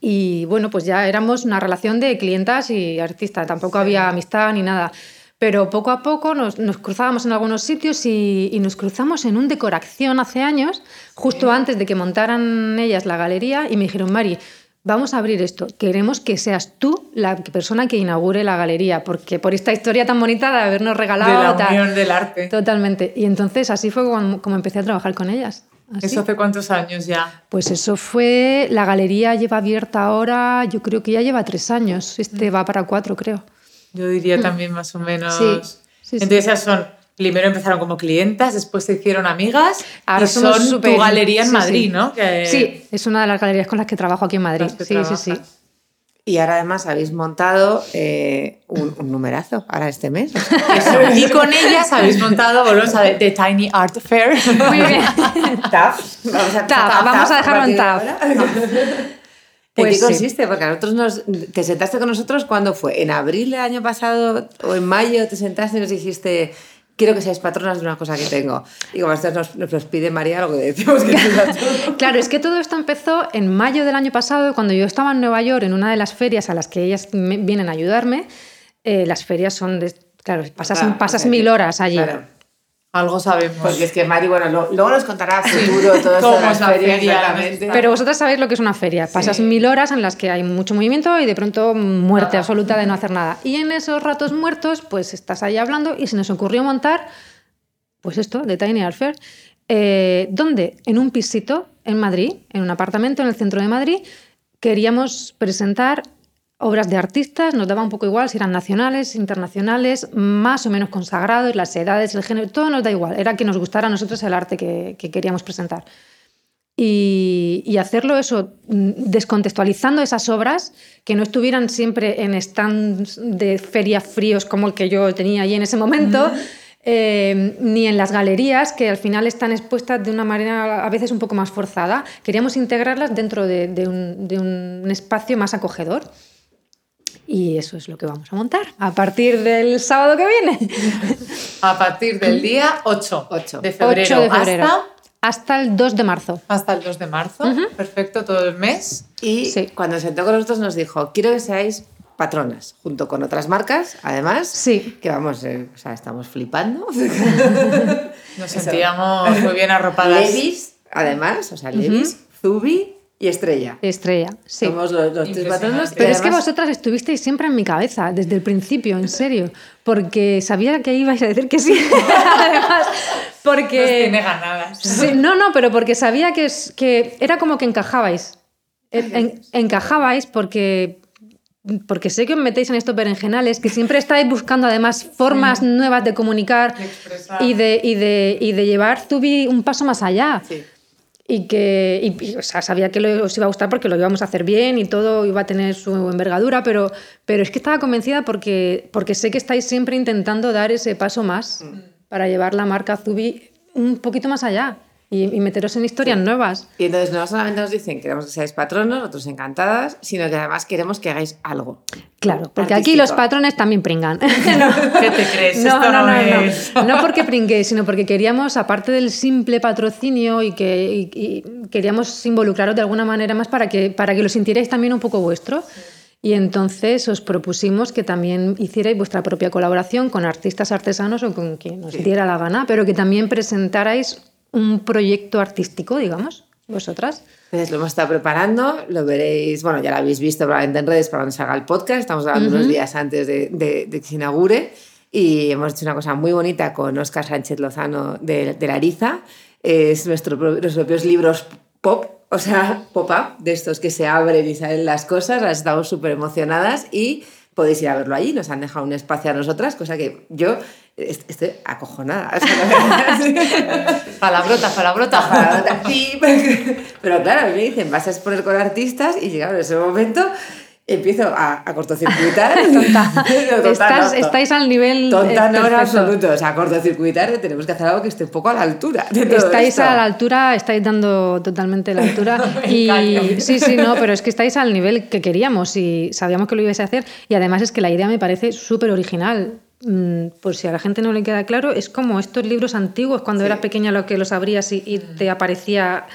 [SPEAKER 2] Y bueno, pues ya éramos una relación de clientas y artistas. Tampoco había amistad ni nada. Pero poco a poco nos, nos cruzábamos en algunos sitios y, y nos cruzamos en un decoración hace años, justo antes de que montaran ellas la galería, y me dijeron, Mari, vamos a abrir esto. Queremos que seas tú la persona que inaugure la galería, porque por esta historia tan bonita de habernos
[SPEAKER 3] De
[SPEAKER 2] regalado.
[SPEAKER 3] la
[SPEAKER 2] tal".
[SPEAKER 3] unión del arte.
[SPEAKER 2] Totalmente. Y entonces así fue como, como empecé a trabajar con ellas. Así.
[SPEAKER 3] ¿Eso hace cuántos años ya?
[SPEAKER 2] Pues eso fue, la galería lleva abierta ahora, yo creo que ya lleva tres años, este va para cuatro creo.
[SPEAKER 3] Yo diría también más o menos.
[SPEAKER 2] Sí, sí, sí.
[SPEAKER 3] Entonces esas son, primero empezaron como clientas, después se hicieron amigas
[SPEAKER 2] Ahora
[SPEAKER 3] y
[SPEAKER 2] somos
[SPEAKER 3] son tu galería en
[SPEAKER 2] sí,
[SPEAKER 3] Madrid,
[SPEAKER 2] sí.
[SPEAKER 3] ¿no? Que-
[SPEAKER 2] Sí, es una de las galerías con las que trabajo aquí en Madrid. Sí, sí, sí.
[SPEAKER 1] Y ahora además habéis montado eh, un, un numerazo ahora este mes.
[SPEAKER 3] Eso. Y con ellas habéis montado, volvemos a The Tiny Art Fair.
[SPEAKER 2] Muy bien.
[SPEAKER 1] TAF. Vamos a,
[SPEAKER 2] vamos a dejarlo en
[SPEAKER 1] ahora. ¿En
[SPEAKER 2] Pues
[SPEAKER 1] qué
[SPEAKER 2] sí.
[SPEAKER 1] consiste? Porque a nosotros nos, te sentaste con nosotros cuando fue, en abril del año pasado o en mayo te sentaste y nos dijiste, quiero que seáis patronas de una cosa que tengo. Y como esto nos, nos pide María, lo que decimos que
[SPEAKER 2] Claro, es que todo esto empezó en mayo del año pasado, cuando yo estaba en Nueva York en una de las ferias a las que ellas me- vienen a ayudarme. Eh, las ferias son de... Claro, pasas,
[SPEAKER 1] Claro,
[SPEAKER 2] pasas mil horas allí.
[SPEAKER 1] Claro.
[SPEAKER 3] Algo sabemos.
[SPEAKER 1] Porque es que Mari, bueno, lo- luego nos contará a futuro todo esto
[SPEAKER 3] Cómo
[SPEAKER 1] de las
[SPEAKER 3] la
[SPEAKER 1] ferias,
[SPEAKER 3] feria,
[SPEAKER 1] exactamente.
[SPEAKER 2] Pero vosotras sabéis lo que es una feria. Pasas mil horas en las que hay mucho movimiento y de pronto muerte absoluta de no hacer nada. Y en esos ratos muertos, pues estás ahí hablando y se nos ocurrió montar, pues esto, de Tiny Art Fair. Eh, ¿Dónde? En un pisito en Madrid, en un apartamento en el centro de Madrid. Queríamos presentar obras de artistas, nos daba un poco igual si eran nacionales, internacionales, más o menos consagrados, las edades, el género, todo nos da igual. Era que nos gustara a nosotros el arte que- que queríamos presentar y, y hacerlo eso, descontextualizando esas obras, que no estuvieran siempre en stands de feria fríos como el que yo tenía allí en ese momento, eh, ni en las galerías, que al final están expuestas de una manera a veces un poco más forzada. Queríamos integrarlas dentro de, de un, de un espacio más acogedor. Y eso es lo que vamos a montar a partir del sábado que viene.
[SPEAKER 3] A partir del día 8,
[SPEAKER 1] Ocho.
[SPEAKER 3] de febrero,
[SPEAKER 2] 8 de febrero.
[SPEAKER 3] Hasta,
[SPEAKER 2] Hasta el 2 de marzo.
[SPEAKER 3] hasta el 2 de marzo. Perfecto, todo el mes.
[SPEAKER 1] Y
[SPEAKER 2] Sí.
[SPEAKER 1] cuando se sentó con nosotros nos dijo, quiero que seáis patronas, junto con otras marcas, además.
[SPEAKER 2] Sí.
[SPEAKER 1] Que vamos, eh, o sea, estamos flipando.
[SPEAKER 3] Nos sentíamos muy bien arropadas.
[SPEAKER 1] Levis, además, o sea, Levis, Zubi y Estrella.
[SPEAKER 2] Estrella, sí.
[SPEAKER 1] Somos los, los tres patronos.
[SPEAKER 2] Pero es que vosotras estuvisteis siempre en mi cabeza, desde el principio, en serio. Porque sabía que ibais a decir que sí. Además,
[SPEAKER 3] Nos
[SPEAKER 2] porque.
[SPEAKER 3] tiene ganadas.
[SPEAKER 2] Sí, no, no, pero porque sabía que, es, que era como que encajabais. En- en- encajabais porque. Porque sé que os metéis en estos berenjenales, que siempre estáis buscando además formas nuevas de comunicar
[SPEAKER 3] De
[SPEAKER 2] y de, y, de, y de llevar un paso más allá.
[SPEAKER 1] Sí.
[SPEAKER 2] Y que y- y, o sea, sabía que lo- os iba a gustar porque lo íbamos a hacer bien y todo iba a tener su envergadura, pero, pero es que estaba convencida porque, porque sé que estáis siempre intentando dar ese paso más para llevar la marca Zubi un poquito más allá. Y, y meteros en historias nuevas.
[SPEAKER 1] Y entonces no solamente nos dicen queremos que seáis patronos, nosotros encantadas, sino que además queremos que hagáis algo.
[SPEAKER 2] Claro, porque aquí los
[SPEAKER 1] Artístico.
[SPEAKER 2] patrones también pringan.
[SPEAKER 3] ¿Qué te crees?
[SPEAKER 2] No,
[SPEAKER 3] Esto
[SPEAKER 2] no, no,
[SPEAKER 3] es-
[SPEAKER 2] no. No porque pringué, sino porque queríamos, aparte del simple patrocinio, y que y- y queríamos involucraros de alguna manera más para que, para que lo sintierais también un poco vuestro. Y entonces os propusimos que también hicierais vuestra propia colaboración con artistas artesanos o con quien os diera la gana, pero que también presentarais un proyecto artístico, digamos, vosotras.
[SPEAKER 1] Entonces lo hemos estado preparando, lo veréis, bueno, ya lo habéis visto probablemente en redes para cuando salga el podcast, estamos grabando unos días antes de, de- de que se inaugure y hemos hecho una cosa muy bonita con Óscar Sánchez Lozano de, de Lariza, es nuestro, los propios libros pop, o sea, pop-up, de estos que se abren y salen las cosas, estamos súper emocionadas y podéis ir a verlo allí, nos han dejado un espacio a nosotras, cosa que yo est- estoy acojonada. O sea.
[SPEAKER 3] Palabrota, palabrota.
[SPEAKER 1] Palabra, sí, pero claro, a mí me dicen, vas a exponer con artistas y claro, en ese momento empiezo a, a cortocircuitar.
[SPEAKER 2] Tonta.
[SPEAKER 1] No, tonta,
[SPEAKER 2] Estás-
[SPEAKER 1] no,
[SPEAKER 2] estáis al nivel,
[SPEAKER 1] Tonta no en absoluto, o sea, cortocircuitar tenemos que hacer algo que esté un poco a la altura. de todo
[SPEAKER 2] Estáis
[SPEAKER 1] esto.
[SPEAKER 2] a la altura, estáis dando totalmente la altura. Y sí, sí, no, pero es que estáis al nivel que queríamos y sabíamos que lo ibais a hacer. Y además es que la idea me parece súper original. Mm, Por si a la gente no le queda claro, es como estos libros antiguos, cuando eras pequeña lo que los abrías y, y te aparecía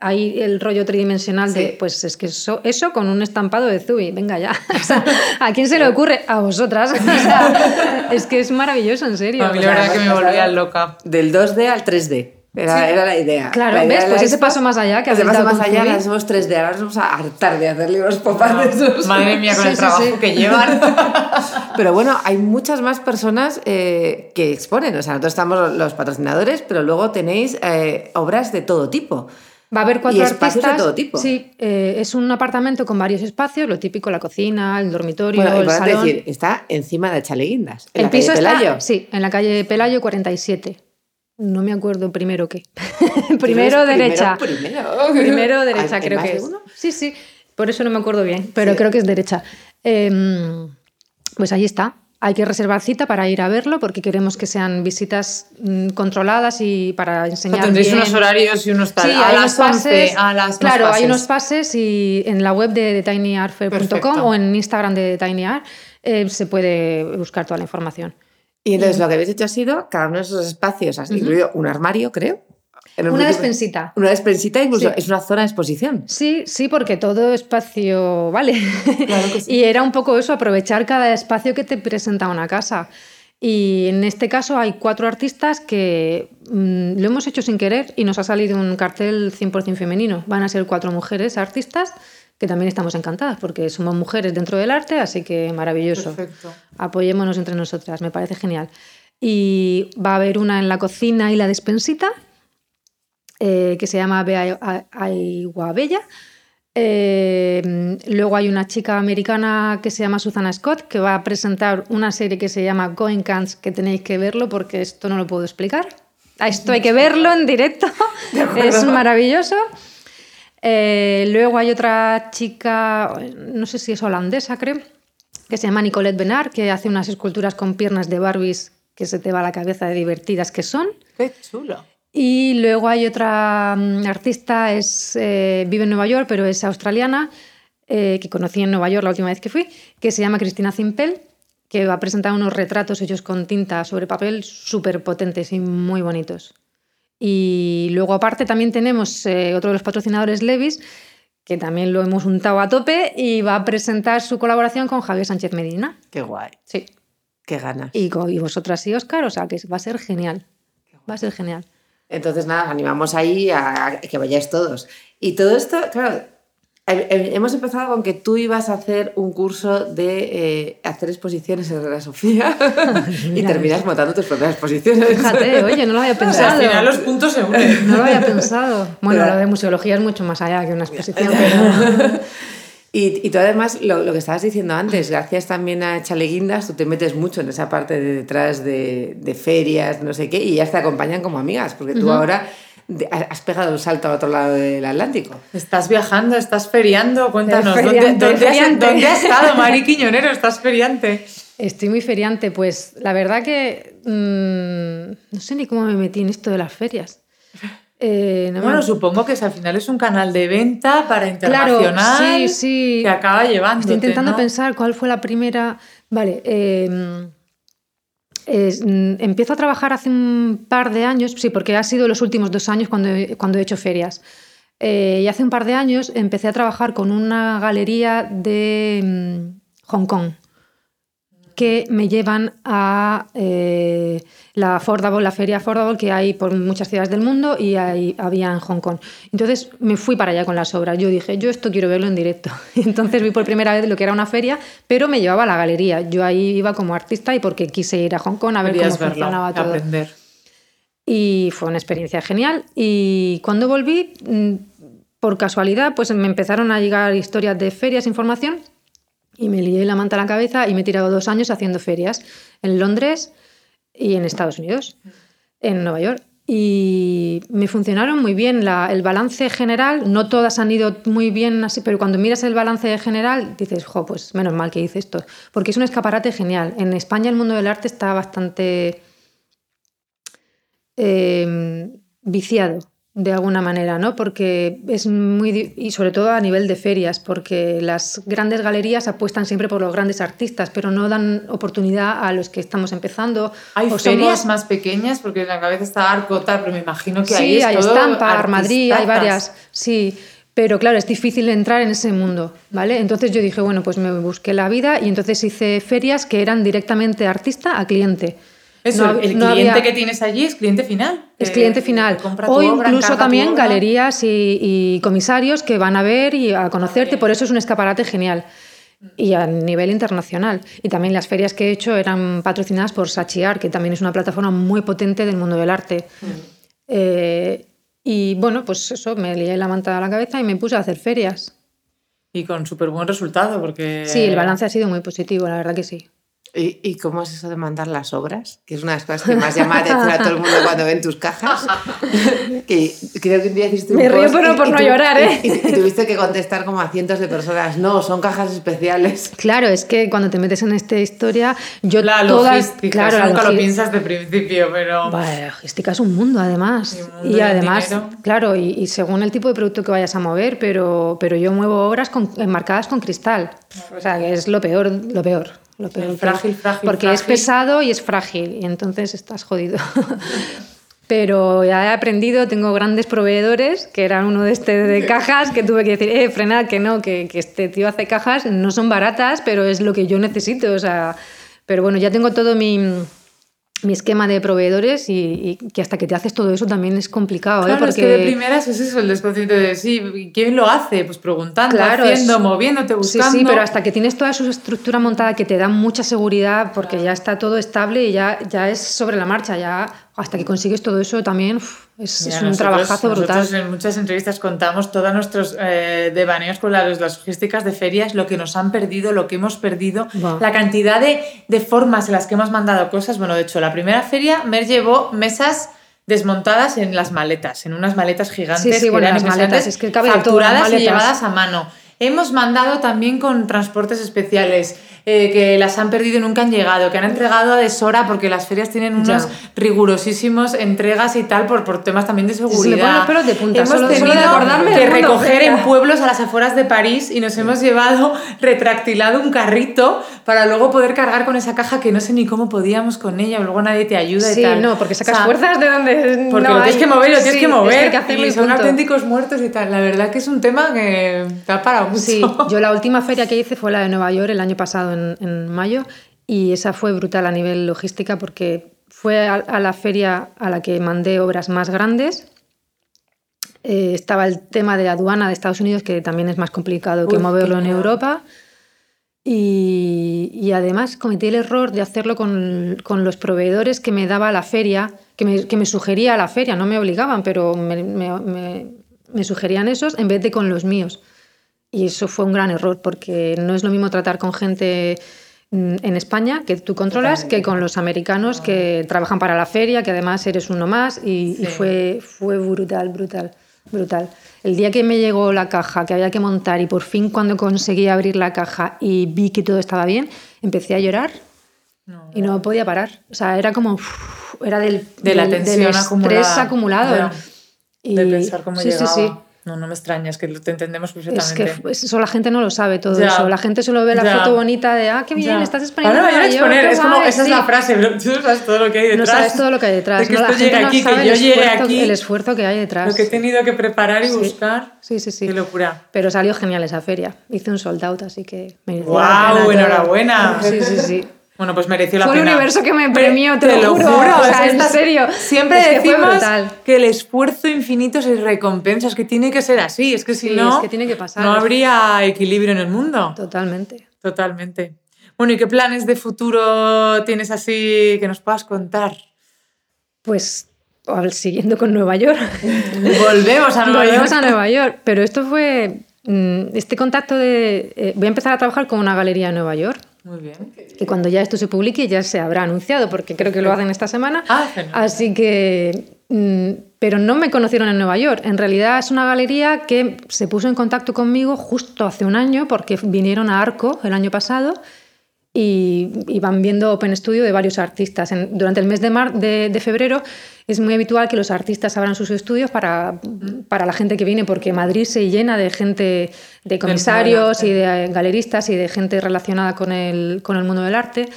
[SPEAKER 2] ahí el rollo tridimensional de,
[SPEAKER 1] Sí.
[SPEAKER 2] pues es que eso, eso con un estampado de Zubi, venga ya. O sea, ¿A quién se le ocurre? A vosotras. O sea, es que es maravilloso, en serio.
[SPEAKER 3] A mí
[SPEAKER 2] O
[SPEAKER 3] la
[SPEAKER 2] sea,
[SPEAKER 3] verdad que me volvía loca.
[SPEAKER 1] Del 2D al 3D. Era, era la idea.
[SPEAKER 2] Claro,
[SPEAKER 1] La idea
[SPEAKER 2] ¿ves? Pues ese paso más allá que
[SPEAKER 1] Ese paso más allá, ahora somos 3D, ahora nos vamos a hartar de hacer libros pop-up de esos.
[SPEAKER 3] Madre mía, con
[SPEAKER 2] Sí,
[SPEAKER 3] el
[SPEAKER 2] sí,
[SPEAKER 3] trabajo
[SPEAKER 2] sí.
[SPEAKER 3] que llevan.
[SPEAKER 1] Pero bueno, hay muchas más personas eh, que exponen. O sea, nosotros estamos los patrocinadores, pero luego tenéis eh, obras de todo tipo.
[SPEAKER 2] Va a haber cuatro
[SPEAKER 1] Y espacios de
[SPEAKER 2] artistas.
[SPEAKER 1] todo tipo.
[SPEAKER 2] Sí, eh, es un apartamento con varios espacios, lo típico, la cocina, el dormitorio,
[SPEAKER 1] Bueno,
[SPEAKER 2] el salón.
[SPEAKER 1] decir, está encima de Chaleguindas, en
[SPEAKER 2] el
[SPEAKER 1] la calle
[SPEAKER 2] piso
[SPEAKER 1] Pelayo.
[SPEAKER 2] está, sí, en la calle Pelayo 47. No me acuerdo primero qué. primero derecha.
[SPEAKER 1] Primero,
[SPEAKER 2] Primero derecha,
[SPEAKER 1] ¿Hay- hay
[SPEAKER 2] creo que
[SPEAKER 1] de
[SPEAKER 2] es.
[SPEAKER 1] uno?
[SPEAKER 2] Sí, sí. Por eso no me acuerdo bien, pero
[SPEAKER 1] Sí.
[SPEAKER 2] creo que es derecha. Em, pues ahí está. Hay que reservar cita para ir a verlo porque queremos que sean visitas mm, controladas y para
[SPEAKER 3] O
[SPEAKER 2] enseñar.
[SPEAKER 3] tendréis
[SPEAKER 2] bien.
[SPEAKER 3] unos horarios y unos tal.
[SPEAKER 2] Sí,
[SPEAKER 3] a
[SPEAKER 2] hay
[SPEAKER 3] las
[SPEAKER 2] unos
[SPEAKER 3] 11,
[SPEAKER 2] pases.
[SPEAKER 3] a las
[SPEAKER 2] claro, hay unos pases y en la web de, de tinyartfair.com o en Instagram de tinyart eh, se puede buscar toda la información.
[SPEAKER 1] Y entonces lo que habéis hecho ha sido, cada uno de esos espacios, has incluido un armario, creo. En
[SPEAKER 2] Una despensita.
[SPEAKER 1] Una despensita, incluso
[SPEAKER 2] Sí.
[SPEAKER 1] es una zona de exposición.
[SPEAKER 2] Sí, sí, porque todo espacio vale.
[SPEAKER 1] Claro que sí.
[SPEAKER 2] y era un poco eso, aprovechar cada espacio que te presenta una casa. Y en este caso hay cuatro artistas que mm, lo hemos hecho sin querer y nos ha salido un cartel 100% femenino. Van a ser cuatro mujeres artistas que también estamos encantadas porque somos mujeres dentro del arte, así que maravilloso.
[SPEAKER 3] Perfecto.
[SPEAKER 2] Apoyémonos entre nosotras, me parece genial. Y va a haber una en la cocina y la despensita, eh, que se llama Bea Aiguabella. Eh, luego hay una chica americana que se llama Susana Scott, que va a presentar una serie que se llama Going Cans, que tenéis que verlo porque esto no lo puedo explicar. A Esto hay que verlo en directo, es maravilloso. Eh, luego hay otra chica, no sé si es holandesa, creo, que se llama Nicolette Benard, que hace unas esculturas con piernas de Barbies que se te va la cabeza de divertidas que son.
[SPEAKER 3] Qué chulo.
[SPEAKER 2] Y luego hay otra mm, artista, es, eh, vive en Nueva York, pero es australiana, eh, que conocí en Nueva York la última vez que fui, que se llama Cristina Zimpel, que va a presentar unos retratos hechos con tinta sobre papel súper potentes y muy bonitos. Y luego aparte también tenemos eh, otro de los patrocinadores, Levis, que también lo hemos untado a tope y va a presentar su colaboración con Javier Sánchez Medina.
[SPEAKER 1] Qué guay,
[SPEAKER 2] Sí.
[SPEAKER 1] qué ganas.
[SPEAKER 2] Y, y vosotras y Oscar, o sea que va a ser genial. Va a ser genial.
[SPEAKER 1] Entonces, nada, animamos ahí a, a que vayáis todos. Y todo esto, claro, he- he- hemos empezado con que tú ibas a hacer un curso de eh, hacer exposiciones en la Sofía y terminas montando tus propias exposiciones.
[SPEAKER 2] Fíjate, oye, no lo había pensado.
[SPEAKER 3] al final los puntos se unen.
[SPEAKER 2] No lo había pensado. Bueno,
[SPEAKER 1] Pero-
[SPEAKER 2] lo de museología es mucho más allá que una exposición, pero...
[SPEAKER 1] Y, y tú además, lo, lo que estabas diciendo antes, gracias también a Chaleguindas, tú te metes mucho en esa parte de detrás de, de ferias, no sé qué, y ellas te acompañan como amigas, porque tú ahora has pegado el salto al otro lado del Atlántico.
[SPEAKER 3] Estás viajando, estás feriando, cuéntanos. ¿dónde,
[SPEAKER 2] Feriante,
[SPEAKER 3] dónde has, dónde has estado, Mari Quiñonero? Estás feriante.
[SPEAKER 2] Estoy muy feriante, pues la verdad que mm, no sé ni cómo me metí en esto de las ferias. Eh, no me
[SPEAKER 3] Bueno, supongo que al final es un canal de venta para internacional
[SPEAKER 2] sí, sí.
[SPEAKER 3] que acaba llevando.
[SPEAKER 2] Estoy intentando pensar cuál fue la primera. Vale, eh, es- mm, empiezo a trabajar hace un par de años, sí, porque ha sido los últimos dos años cuando cuando he hecho ferias. Eh, y hace un par de años empecé a trabajar con una galería de mm, Hong Kong que me llevan a eh, la Affordable, la feria Affordable que hay por muchas ciudades del mundo y hay, había en Hong Kong. Entonces me fui para allá con las obras. Yo dije, yo esto quiero verlo en directo. Entonces vi por primera vez lo que era una feria, pero me llevaba a la galería. Yo ahí iba como artista y porque quise ir a Hong Kong a ver
[SPEAKER 3] Querías
[SPEAKER 2] cómo
[SPEAKER 3] verlo,
[SPEAKER 2] funcionaba todo.
[SPEAKER 3] aprender.
[SPEAKER 2] Y fue una experiencia genial. Y cuando volví, mm, por casualidad, pues me empezaron a llegar historias de ferias, información, y me lié la manta a la cabeza y me he tirado dos años haciendo ferias en Londres y en Estados Unidos, en Nueva York. Y me funcionaron muy bien. La- el balance general, no todas han ido muy bien así, pero cuando miras el balance general dices, jo, pues menos mal que hice esto. Porque es un escaparate genial. En España el mundo del arte está bastante eh, viciado de alguna manera, ¿no? Porque es muy y sobre todo a nivel de ferias, porque las grandes galerías apuestan siempre por los grandes artistas, pero no dan oportunidad a los que estamos empezando.
[SPEAKER 3] Hay
[SPEAKER 2] o
[SPEAKER 3] ferias
[SPEAKER 2] somos-
[SPEAKER 3] más pequeñas porque en la cabeza está Arco, tal, pero me imagino que ahí
[SPEAKER 2] Sí,
[SPEAKER 3] es
[SPEAKER 2] hay
[SPEAKER 3] todo
[SPEAKER 2] Estampa, Armadrid, hay varias, sí. Pero claro, es difícil entrar en ese mundo, ¿vale? Entonces yo dije, bueno, pues me busqué la vida y entonces hice ferias que eran directamente artista a cliente.
[SPEAKER 3] Eso,
[SPEAKER 2] No hab-
[SPEAKER 3] el
[SPEAKER 2] no
[SPEAKER 3] cliente
[SPEAKER 2] había-
[SPEAKER 3] que tienes allí es cliente final.
[SPEAKER 2] Es cliente final. O
[SPEAKER 3] obra,
[SPEAKER 2] incluso también
[SPEAKER 3] obra.
[SPEAKER 2] galerías y, y comisarios que van a ver y a conocerte, por eso es un escaparate genial. Y a nivel internacional. Y también las ferias que he hecho eran patrocinadas por Sachiar, que también es una plataforma muy potente del mundo del arte. Eh, y bueno, pues eso, me lié la manta a la cabeza y me puse a hacer ferias.
[SPEAKER 3] Y con súper buen resultado porque...
[SPEAKER 2] Sí, el balance ha sido muy positivo, la verdad que sí.
[SPEAKER 1] ¿Y, y cómo es eso de mandar las obras? Que es una de las cosas que más llama la atención a todo el mundo cuando ven tus cajas. que creo que un día hiciste un
[SPEAKER 2] Me río
[SPEAKER 1] post
[SPEAKER 2] por no-
[SPEAKER 1] y-
[SPEAKER 2] por
[SPEAKER 1] y
[SPEAKER 2] no
[SPEAKER 1] tu-
[SPEAKER 2] llorar, ¿eh?
[SPEAKER 1] Y, y tuviste que contestar como a cientos de personas. No, son cajas especiales.
[SPEAKER 2] Claro, es que cuando te metes en esta historia, yo
[SPEAKER 3] La
[SPEAKER 2] todas-
[SPEAKER 3] logística,
[SPEAKER 2] claro,
[SPEAKER 3] nunca lo
[SPEAKER 2] logi-
[SPEAKER 3] piensas de principio, pero...
[SPEAKER 2] Vale, la logística es un mundo además.
[SPEAKER 3] Y un mundo
[SPEAKER 2] y
[SPEAKER 3] y un
[SPEAKER 2] además,
[SPEAKER 3] dinero.
[SPEAKER 2] claro, y, y según el tipo de producto que vayas a mover, pero, pero yo muevo obras con- enmarcadas con cristal. O sea, que es lo peor, lo peor. Lo peor
[SPEAKER 3] El frágil, frágil,
[SPEAKER 2] Porque es
[SPEAKER 3] frágil.
[SPEAKER 2] pesado y es frágil, y entonces estás jodido. Pero ya he aprendido, tengo grandes proveedores, que eran uno de este de cajas, que tuve que decir, eh, frenad, que no, que, que este tío hace cajas, no son baratas, pero es lo que yo necesito. O sea, pero bueno, ya tengo todo mi, mi esquema de proveedores y, y que hasta que te haces todo eso también es complicado, ¿eh?
[SPEAKER 3] Claro,
[SPEAKER 2] Porque
[SPEAKER 3] es que de primeras es eso, el desconcierto de sí, ¿quién lo hace? Pues preguntando,
[SPEAKER 2] Claro,
[SPEAKER 3] haciendo,
[SPEAKER 2] es-
[SPEAKER 3] moviéndote,
[SPEAKER 2] Sí,
[SPEAKER 3] buscando.
[SPEAKER 2] sí, pero hasta que tienes toda su estructura montada que te da mucha seguridad porque ya está todo estable y ya, ya es sobre la marcha, ya hasta que consigues todo eso también es,
[SPEAKER 3] Mira,
[SPEAKER 2] es un
[SPEAKER 3] nosotros-
[SPEAKER 2] trabajazo brutal.
[SPEAKER 3] Nosotros en muchas entrevistas contamos todos nuestros eh, devaneos con las, las logísticas de ferias, lo que nos han perdido, lo que hemos perdido, la cantidad de, de formas en las que hemos mandado cosas. Bueno, de hecho, la primera feria Mer llevó mesas desmontadas en las maletas, en unas maletas gigantes
[SPEAKER 2] Sí, sí,
[SPEAKER 3] que
[SPEAKER 2] bueno,
[SPEAKER 3] eran
[SPEAKER 2] las maletas, es que cabe de todo, las
[SPEAKER 3] facturadas y
[SPEAKER 2] maletas.
[SPEAKER 3] llevadas a mano. Hemos mandado también con transportes especiales, eh, que las han perdido y nunca han llegado, que han entregado a deshora porque las ferias tienen
[SPEAKER 2] Ya.
[SPEAKER 3] unos rigurosísimos entregas y tal por, por temas también de
[SPEAKER 2] se
[SPEAKER 3] seguridad.
[SPEAKER 2] los pelos de punta,
[SPEAKER 3] hemos
[SPEAKER 2] solo- solo
[SPEAKER 3] tenido
[SPEAKER 2] de acordarme
[SPEAKER 3] que recoger en pueblos a las afueras de París y nos hemos llevado retractilado un carrito para luego poder cargar con esa caja que no sé ni cómo podíamos con ella, luego nadie te ayuda
[SPEAKER 2] Sí,
[SPEAKER 3] y tal.
[SPEAKER 2] no, porque sacas
[SPEAKER 3] O sea,
[SPEAKER 2] fuerzas de donde
[SPEAKER 3] porque
[SPEAKER 2] no
[SPEAKER 3] lo tienes
[SPEAKER 2] hay.
[SPEAKER 3] que mover, lo tienes
[SPEAKER 2] Sí,
[SPEAKER 3] que
[SPEAKER 2] es
[SPEAKER 3] mover.
[SPEAKER 2] hay que
[SPEAKER 3] y son
[SPEAKER 2] punto.
[SPEAKER 3] auténticos muertos y tal. La verdad que es un tema que te ha parado mucho.
[SPEAKER 2] Sí, yo la última feria que hice fue la de Nueva York el año pasado, en, en mayo, y esa fue brutal a nivel logística porque fue a, a la feria a la que mandé obras más grandes. Eh, estaba el tema de aduana de Estados Unidos, que también es más complicado que moverlo en. Europa. Y, y además cometí el error de hacerlo con, con los proveedores que me daba la feria, que me, que me sugería la feria, no me obligaban, pero me- me sugerían esos en vez de con los míos. Y eso fue un gran error, porque no es lo mismo tratar con gente mm, en España que tú controlas que con los americanos que trabajan para la feria, que además eres uno más, y, y
[SPEAKER 3] Sí.
[SPEAKER 2] fue, fue brutal, brutal, brutal. El día que me llegó la caja, que había que montar, y por fin cuando conseguí abrir la caja y vi que todo estaba bien, empecé a llorar
[SPEAKER 3] No.
[SPEAKER 2] y no podía parar. O sea, era como... uf, era del,
[SPEAKER 3] De la
[SPEAKER 2] del- del
[SPEAKER 3] tensión
[SPEAKER 2] estrés
[SPEAKER 3] acumulada.
[SPEAKER 2] acumulado. Y-
[SPEAKER 3] De pensar cómo
[SPEAKER 2] sí,
[SPEAKER 3] llegaba.
[SPEAKER 2] Sí, sí.
[SPEAKER 3] No, no me extraña, es que te entendemos
[SPEAKER 2] Es
[SPEAKER 3] perfectamente.
[SPEAKER 2] que pues, eso la gente no lo sabe todo
[SPEAKER 3] Ya.
[SPEAKER 2] eso. La gente solo ve la
[SPEAKER 3] Ya.
[SPEAKER 2] foto bonita de, ah, qué bien,
[SPEAKER 3] Ya.
[SPEAKER 2] estás exponiendo.
[SPEAKER 3] Ahora me voy a exponer, es como,
[SPEAKER 2] guay".
[SPEAKER 3] esa es
[SPEAKER 2] Sí.
[SPEAKER 3] la frase, pero tú no sabes todo lo que hay detrás.
[SPEAKER 2] No sabes todo lo que hay detrás.
[SPEAKER 3] De que
[SPEAKER 2] no, la
[SPEAKER 3] esto
[SPEAKER 2] gente
[SPEAKER 3] llegue
[SPEAKER 2] no
[SPEAKER 3] aquí,
[SPEAKER 2] sabe
[SPEAKER 3] que yo llegue
[SPEAKER 2] esfuerzo,
[SPEAKER 3] aquí,
[SPEAKER 2] el esfuerzo que hay detrás.
[SPEAKER 3] lo que he tenido que preparar y
[SPEAKER 2] Sí.
[SPEAKER 3] buscar.
[SPEAKER 2] Sí, sí, sí.
[SPEAKER 3] Qué locura.
[SPEAKER 2] Pero salió genial esa feria. Hice un sold out, así que la pena todo.
[SPEAKER 3] enhorabuena.
[SPEAKER 2] Sí, sí, sí.
[SPEAKER 3] Bueno, pues mereció la
[SPEAKER 2] Fue el
[SPEAKER 3] pena.
[SPEAKER 2] universo que me premió, te lo juro. O sea, en serio.
[SPEAKER 3] Siempre
[SPEAKER 2] Es que fue
[SPEAKER 3] decimos que el esfuerzo infinito se recompensa, es que tiene que ser así, es que si
[SPEAKER 2] Sí,
[SPEAKER 3] no,
[SPEAKER 2] es que tiene que pasar.
[SPEAKER 3] no habría equilibrio en el mundo.
[SPEAKER 2] Totalmente.
[SPEAKER 3] Totalmente. Bueno, ¿y qué planes de futuro tienes así que nos puedas contar?
[SPEAKER 2] Pues siguiendo con Nueva York.
[SPEAKER 3] Volvemos a Nueva
[SPEAKER 2] Volvemos
[SPEAKER 3] York.
[SPEAKER 2] a Nueva York. Pero esto fue mm, este contacto de... eh, voy a empezar a trabajar con una galería en Nueva York.
[SPEAKER 3] Muy bien.
[SPEAKER 2] que cuando ya esto se publique ya se habrá anunciado, porque creo que lo hacen esta semana.
[SPEAKER 3] Ah.
[SPEAKER 2] Así que... mm, pero no me conocieron en Nueva York. En realidad es una galería que se puso en contacto conmigo justo hace un año, porque vinieron a Arco el año pasado y, y van viendo Open Studio de varios artistas. En- durante el mes de, mar- de, de febrero es muy habitual que los artistas abran sus estudios para, para la gente que viene, porque Madrid se llena de gente, de comisarios y de eh, galeristas y de gente relacionada con el, con el mundo del arte.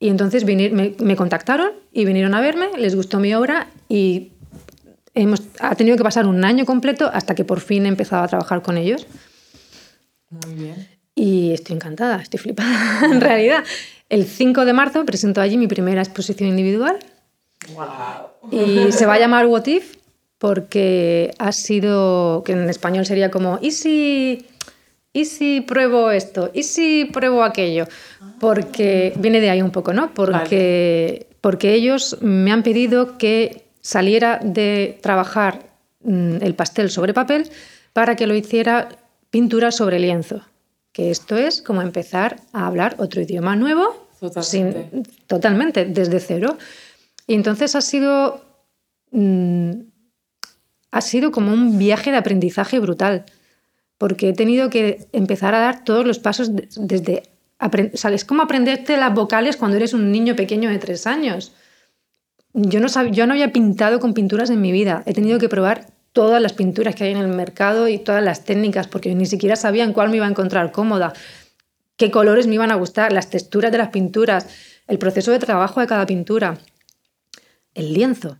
[SPEAKER 2] Y entonces vinir- me, me contactaron y vinieron a verme, les gustó mi obra y hemos, ha tenido que pasar un año completo hasta que por fin he empezado a trabajar con ellos.
[SPEAKER 3] Muy bien.
[SPEAKER 2] Y estoy encantada, estoy flipada en realidad. El 5 de marzo presento allí mi primera exposición individual y se va a llamar What If porque ha sido, que en español sería como, ¿y si, ¿y si pruebo esto? ¿Y si pruebo aquello? Porque viene de ahí un poco, ¿no? Porque, porque ellos me han pedido que saliera de trabajar mm, el pastel sobre papel para que lo hiciera pintura sobre lienzo. Que esto es como empezar a hablar otro idioma nuevo,
[SPEAKER 3] Totalmente.
[SPEAKER 2] sin- totalmente, desde cero. Y entonces ha sido, mm, ha sido como un viaje de aprendizaje brutal, porque he tenido que empezar a dar todos los pasos de- desde... o sea, es como aprenderte las vocales cuando eres un niño pequeño de tres años. Yo no, yo no había pintado con pinturas en mi vida. He tenido que probar todas las pinturas que hay en el mercado y todas las técnicas, porque ni siquiera sabía en cuál me iba a encontrar cómoda, qué colores me iban a gustar, las texturas de las pinturas, el proceso de trabajo de cada pintura. El lienzo.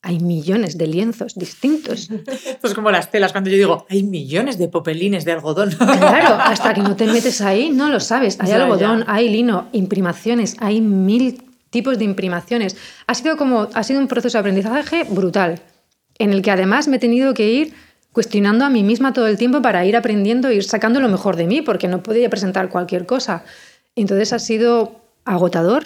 [SPEAKER 2] Hay millones de lienzos distintos.
[SPEAKER 3] Esto es como las telas, cuando yo digo, hay millones de popelines de algodón.
[SPEAKER 2] Claro, hasta que no te metes ahí no lo sabes. Hay
[SPEAKER 3] Ya,
[SPEAKER 2] algodón,
[SPEAKER 3] ya.
[SPEAKER 2] hay lino, imprimaciones, hay mil tipos de imprimaciones. Ha sido como ha sido un proceso de aprendizaje brutal, en el que además me he tenido que ir cuestionando a mí misma todo el tiempo para ir aprendiendo e ir sacando lo mejor de mí, porque no podía presentar cualquier cosa. Entonces ha sido agotador,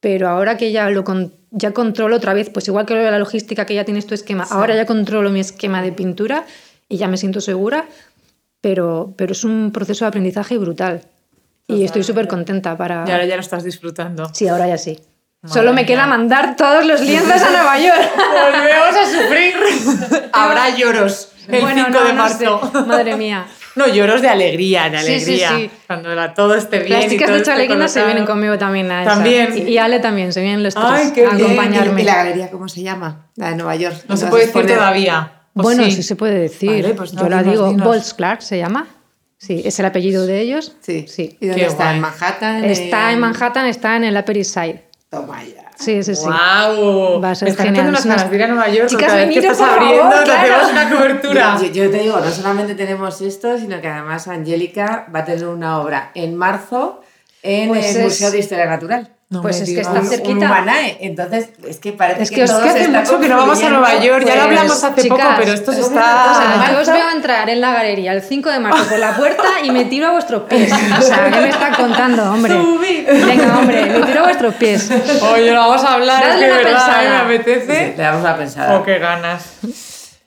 [SPEAKER 2] pero ahora que ya lo con- ya controlo otra vez, pues igual que lo de la logística que ya tienes tu esquema, ahora ya controlo mi esquema de pintura y ya me siento segura, pero, pero es un proceso de aprendizaje brutal. Y estoy súper contenta para...
[SPEAKER 3] Y ahora ya lo estás disfrutando.
[SPEAKER 2] Sí, ahora ya sí. Solo me queda mandar todos los lienzos a Nueva York.
[SPEAKER 3] Volvemos a sufrir. Habrá lloros el
[SPEAKER 2] Bueno,
[SPEAKER 3] 5
[SPEAKER 2] no,
[SPEAKER 3] de
[SPEAKER 2] no
[SPEAKER 3] marzo.
[SPEAKER 2] sé. Madre mía.
[SPEAKER 3] No, lloros de alegría, de
[SPEAKER 2] Sí, sí,
[SPEAKER 3] alegría.
[SPEAKER 2] sí.
[SPEAKER 3] Cuando la- todo esté bien.
[SPEAKER 2] Las
[SPEAKER 3] y
[SPEAKER 2] chicas
[SPEAKER 3] todo
[SPEAKER 2] de Chalequina se vienen conmigo también a esa.
[SPEAKER 3] También.
[SPEAKER 2] Y, y Ale también, se vienen los tres
[SPEAKER 3] Ay, qué
[SPEAKER 2] a
[SPEAKER 3] bien.
[SPEAKER 2] acompañarme.
[SPEAKER 1] ¿Y la galería cómo se llama? La de Nueva York.
[SPEAKER 3] No se puede decir todavía. ¿O
[SPEAKER 2] Bueno,
[SPEAKER 3] sí?
[SPEAKER 2] sí se puede decir.
[SPEAKER 3] Vale, pues no,
[SPEAKER 2] Yo la digo. Bolts Clark se llama. Sí, es el apellido de ellos.
[SPEAKER 1] Sí.
[SPEAKER 2] Sí.
[SPEAKER 1] ¿Y dónde
[SPEAKER 3] Qué
[SPEAKER 1] está?
[SPEAKER 3] guay.
[SPEAKER 1] ¿En Manhattan?
[SPEAKER 2] Está en Manhattan, está en el Upper East Side.
[SPEAKER 1] Toma ya.
[SPEAKER 2] Sí, sí, sí.
[SPEAKER 3] ¡Guau!
[SPEAKER 2] Va a ser
[SPEAKER 3] Me están
[SPEAKER 2] genial.
[SPEAKER 3] ganas de ir a Nueva York.
[SPEAKER 2] Chicas,
[SPEAKER 3] que
[SPEAKER 2] venid,
[SPEAKER 3] estás
[SPEAKER 2] por favor,
[SPEAKER 3] abriendo, te
[SPEAKER 2] claro.
[SPEAKER 3] hacemos una cobertura.
[SPEAKER 1] Yo, yo te digo, no solamente tenemos esto, sino que además Angélica va a tener una obra en marzo en
[SPEAKER 2] Pues
[SPEAKER 1] el
[SPEAKER 2] es-
[SPEAKER 1] Museo de Historia Natural.
[SPEAKER 3] No
[SPEAKER 2] Pues
[SPEAKER 3] me
[SPEAKER 2] es que está cerquita.
[SPEAKER 1] Un Humanae. Entonces, es que parece
[SPEAKER 2] Es
[SPEAKER 1] que,
[SPEAKER 2] que
[SPEAKER 1] todo
[SPEAKER 2] que
[SPEAKER 3] Hace
[SPEAKER 1] se está
[SPEAKER 3] mucho que no vamos a. Nueva York. ya lo
[SPEAKER 2] Pues,
[SPEAKER 3] hablamos hace
[SPEAKER 2] chicas,
[SPEAKER 3] poco, pero esto se
[SPEAKER 1] es
[SPEAKER 2] O
[SPEAKER 3] está...
[SPEAKER 2] sea, yo os veo entrar en la galería el 5 de marzo por la puerta y me tiro a vuestros pies. O sea, ¿qué me está contando, hombre?
[SPEAKER 3] Subid.
[SPEAKER 2] Venga, hombre, me tiro a vuestros pies.
[SPEAKER 3] Oye, lo vamos a hablar, es
[SPEAKER 2] Dadle
[SPEAKER 3] que
[SPEAKER 2] una
[SPEAKER 3] verdad,
[SPEAKER 2] pensada.
[SPEAKER 3] ¿eh? me
[SPEAKER 1] Sí,
[SPEAKER 3] apetece.
[SPEAKER 1] le damos una pensada.
[SPEAKER 3] Oh, qué ganas.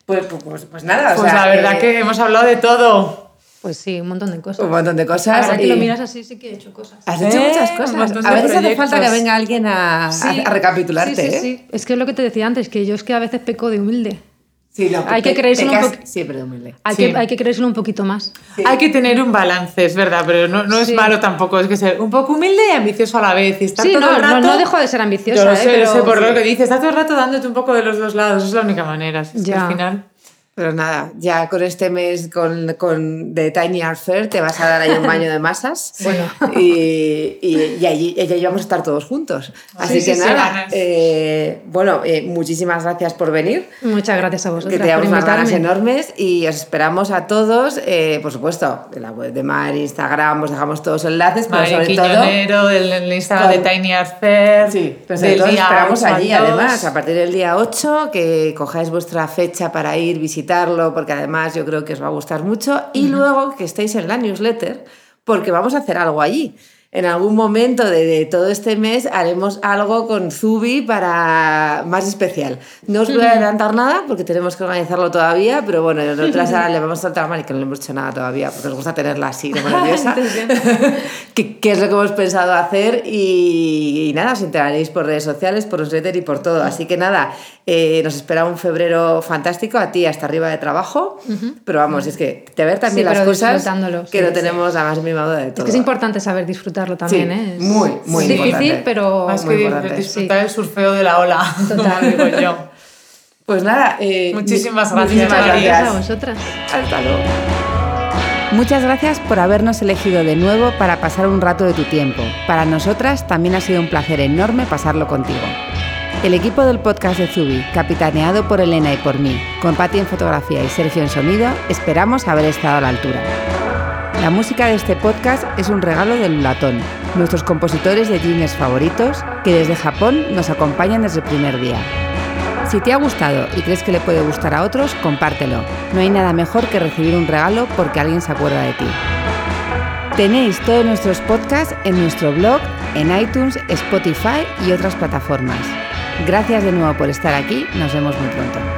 [SPEAKER 1] Pues, pues, pues, pues nada, o
[SPEAKER 3] Pues
[SPEAKER 1] sea,
[SPEAKER 3] la verdad
[SPEAKER 1] eh,
[SPEAKER 3] que hemos hablado de todo.
[SPEAKER 2] Pues sí, un montón de cosas.
[SPEAKER 1] un montón de cosas.
[SPEAKER 2] Ahora que
[SPEAKER 1] y-
[SPEAKER 2] lo miras así, sí que he hecho cosas.
[SPEAKER 1] Has hecho
[SPEAKER 3] Eh,
[SPEAKER 1] muchas cosas. A veces hace falta que venga alguien a,
[SPEAKER 2] Sí.
[SPEAKER 1] a recapitularte.
[SPEAKER 2] Sí, sí,
[SPEAKER 1] ¿eh?
[SPEAKER 2] sí. Es que es lo que te decía antes, que yo es que a veces peco de humilde.
[SPEAKER 1] Sí, no,
[SPEAKER 2] Hay que creérselo un
[SPEAKER 1] humilde.
[SPEAKER 2] Hay,
[SPEAKER 3] Sí.
[SPEAKER 2] que, hay que creérselo un poquito más.
[SPEAKER 3] Hay que tener un balance, es verdad, pero no, no es
[SPEAKER 2] Sí.
[SPEAKER 3] malo tampoco. Es que ser un poco humilde y ambicioso a la vez. Y estar
[SPEAKER 2] Sí,
[SPEAKER 3] todo
[SPEAKER 2] no,
[SPEAKER 3] el rato...
[SPEAKER 2] no, no dejo de ser ambiciosa.
[SPEAKER 3] Yo lo
[SPEAKER 2] ¿eh?
[SPEAKER 3] sé, lo
[SPEAKER 2] pero-
[SPEAKER 3] sé por lo que dices. Estás todo el rato dándote un poco de los dos lados. Es la única manera. Es que
[SPEAKER 2] Ya.
[SPEAKER 3] al final...
[SPEAKER 1] Pero nada, ya con este mes con, con The Tiny Art Fair te vas a dar ahí un baño de masas.
[SPEAKER 2] Bueno.
[SPEAKER 1] Y, y, y allí, allí vamos a estar todos juntos. Así
[SPEAKER 3] Sí,
[SPEAKER 1] que
[SPEAKER 3] sí,
[SPEAKER 1] nada, eh, bueno, eh, muchísimas gracias por venir.
[SPEAKER 2] Muchas gracias a
[SPEAKER 1] Que
[SPEAKER 2] vosotras
[SPEAKER 1] te unas ganas enormes y os esperamos a todos, eh, por supuesto, en la web de Mar, Instagram, os dejamos todos los enlaces, pero
[SPEAKER 3] Mari
[SPEAKER 1] sobre todo...
[SPEAKER 3] El, el Instagram de Tiny Art Fair.
[SPEAKER 1] Sí, pero sobre todo esperamos
[SPEAKER 3] 8 al
[SPEAKER 1] allí
[SPEAKER 3] 2.
[SPEAKER 1] además, a partir del día 8, que cojáis vuestra fecha para ir, visitarlo, porque además yo creo que os va a gustar mucho, y luego que estéis en la newsletter, porque vamos a hacer algo allí. En algún momento de, de todo este mes haremos algo con Zubi para más especial. No os voy a adelantar nada porque tenemos que organizarlo todavía, pero bueno, nosotras ahora le vamos a soltar a Mari que no le hemos hecho nada todavía porque nos gusta tenerla así nerviosa. ¿Qué, qué es lo que hemos pensado hacer? Y, y nada, os enteraréis por redes sociales, por newsletter y por todo. Así que nada, eh, nos espera un febrero fantástico, a ti hasta arriba de trabajo, pero vamos, es que te ver también
[SPEAKER 2] Sí,
[SPEAKER 1] las cosas que
[SPEAKER 2] sí,
[SPEAKER 1] lo
[SPEAKER 2] sí.
[SPEAKER 1] tenemos la más mimado de
[SPEAKER 2] Es
[SPEAKER 1] todo.
[SPEAKER 2] que es importante saber disfrutarlo también,
[SPEAKER 1] Sí,
[SPEAKER 2] ¿eh? Es-
[SPEAKER 1] muy, muy
[SPEAKER 2] es difícil,
[SPEAKER 1] importante.
[SPEAKER 2] pero
[SPEAKER 3] Más
[SPEAKER 1] Muy
[SPEAKER 3] que
[SPEAKER 1] importante.
[SPEAKER 3] disfrutar el surfeo de la ola,
[SPEAKER 2] Total.
[SPEAKER 3] como digo yo.
[SPEAKER 1] Pues nada, eh,
[SPEAKER 3] Muchísimas
[SPEAKER 1] mu-
[SPEAKER 3] gracias,
[SPEAKER 1] muchísimas
[SPEAKER 3] Mari.
[SPEAKER 2] gracias a vosotras.
[SPEAKER 1] Hasta luego.
[SPEAKER 4] Muchas gracias por habernos elegido de nuevo para pasar un rato de tu tiempo. Para nosotras también ha sido un placer enorme pasarlo contigo. El equipo del podcast de Zubi, capitaneado por Elena y por mí, con Patti en fotografía y Sergio en sonido, esperamos haber estado a la altura. La música de este podcast es un regalo del Latón, nuestros compositores de jeans favoritos, que desde Japón nos acompañan desde el primer día. Si te ha gustado y crees que le puede gustar a otros, compártelo. No hay nada mejor que recibir un regalo porque alguien se acuerda de ti. Tenéis todos nuestros podcasts en nuestro blog, en iTunes, Spotify y otras plataformas. Gracias de nuevo por estar aquí. Nos vemos muy pronto.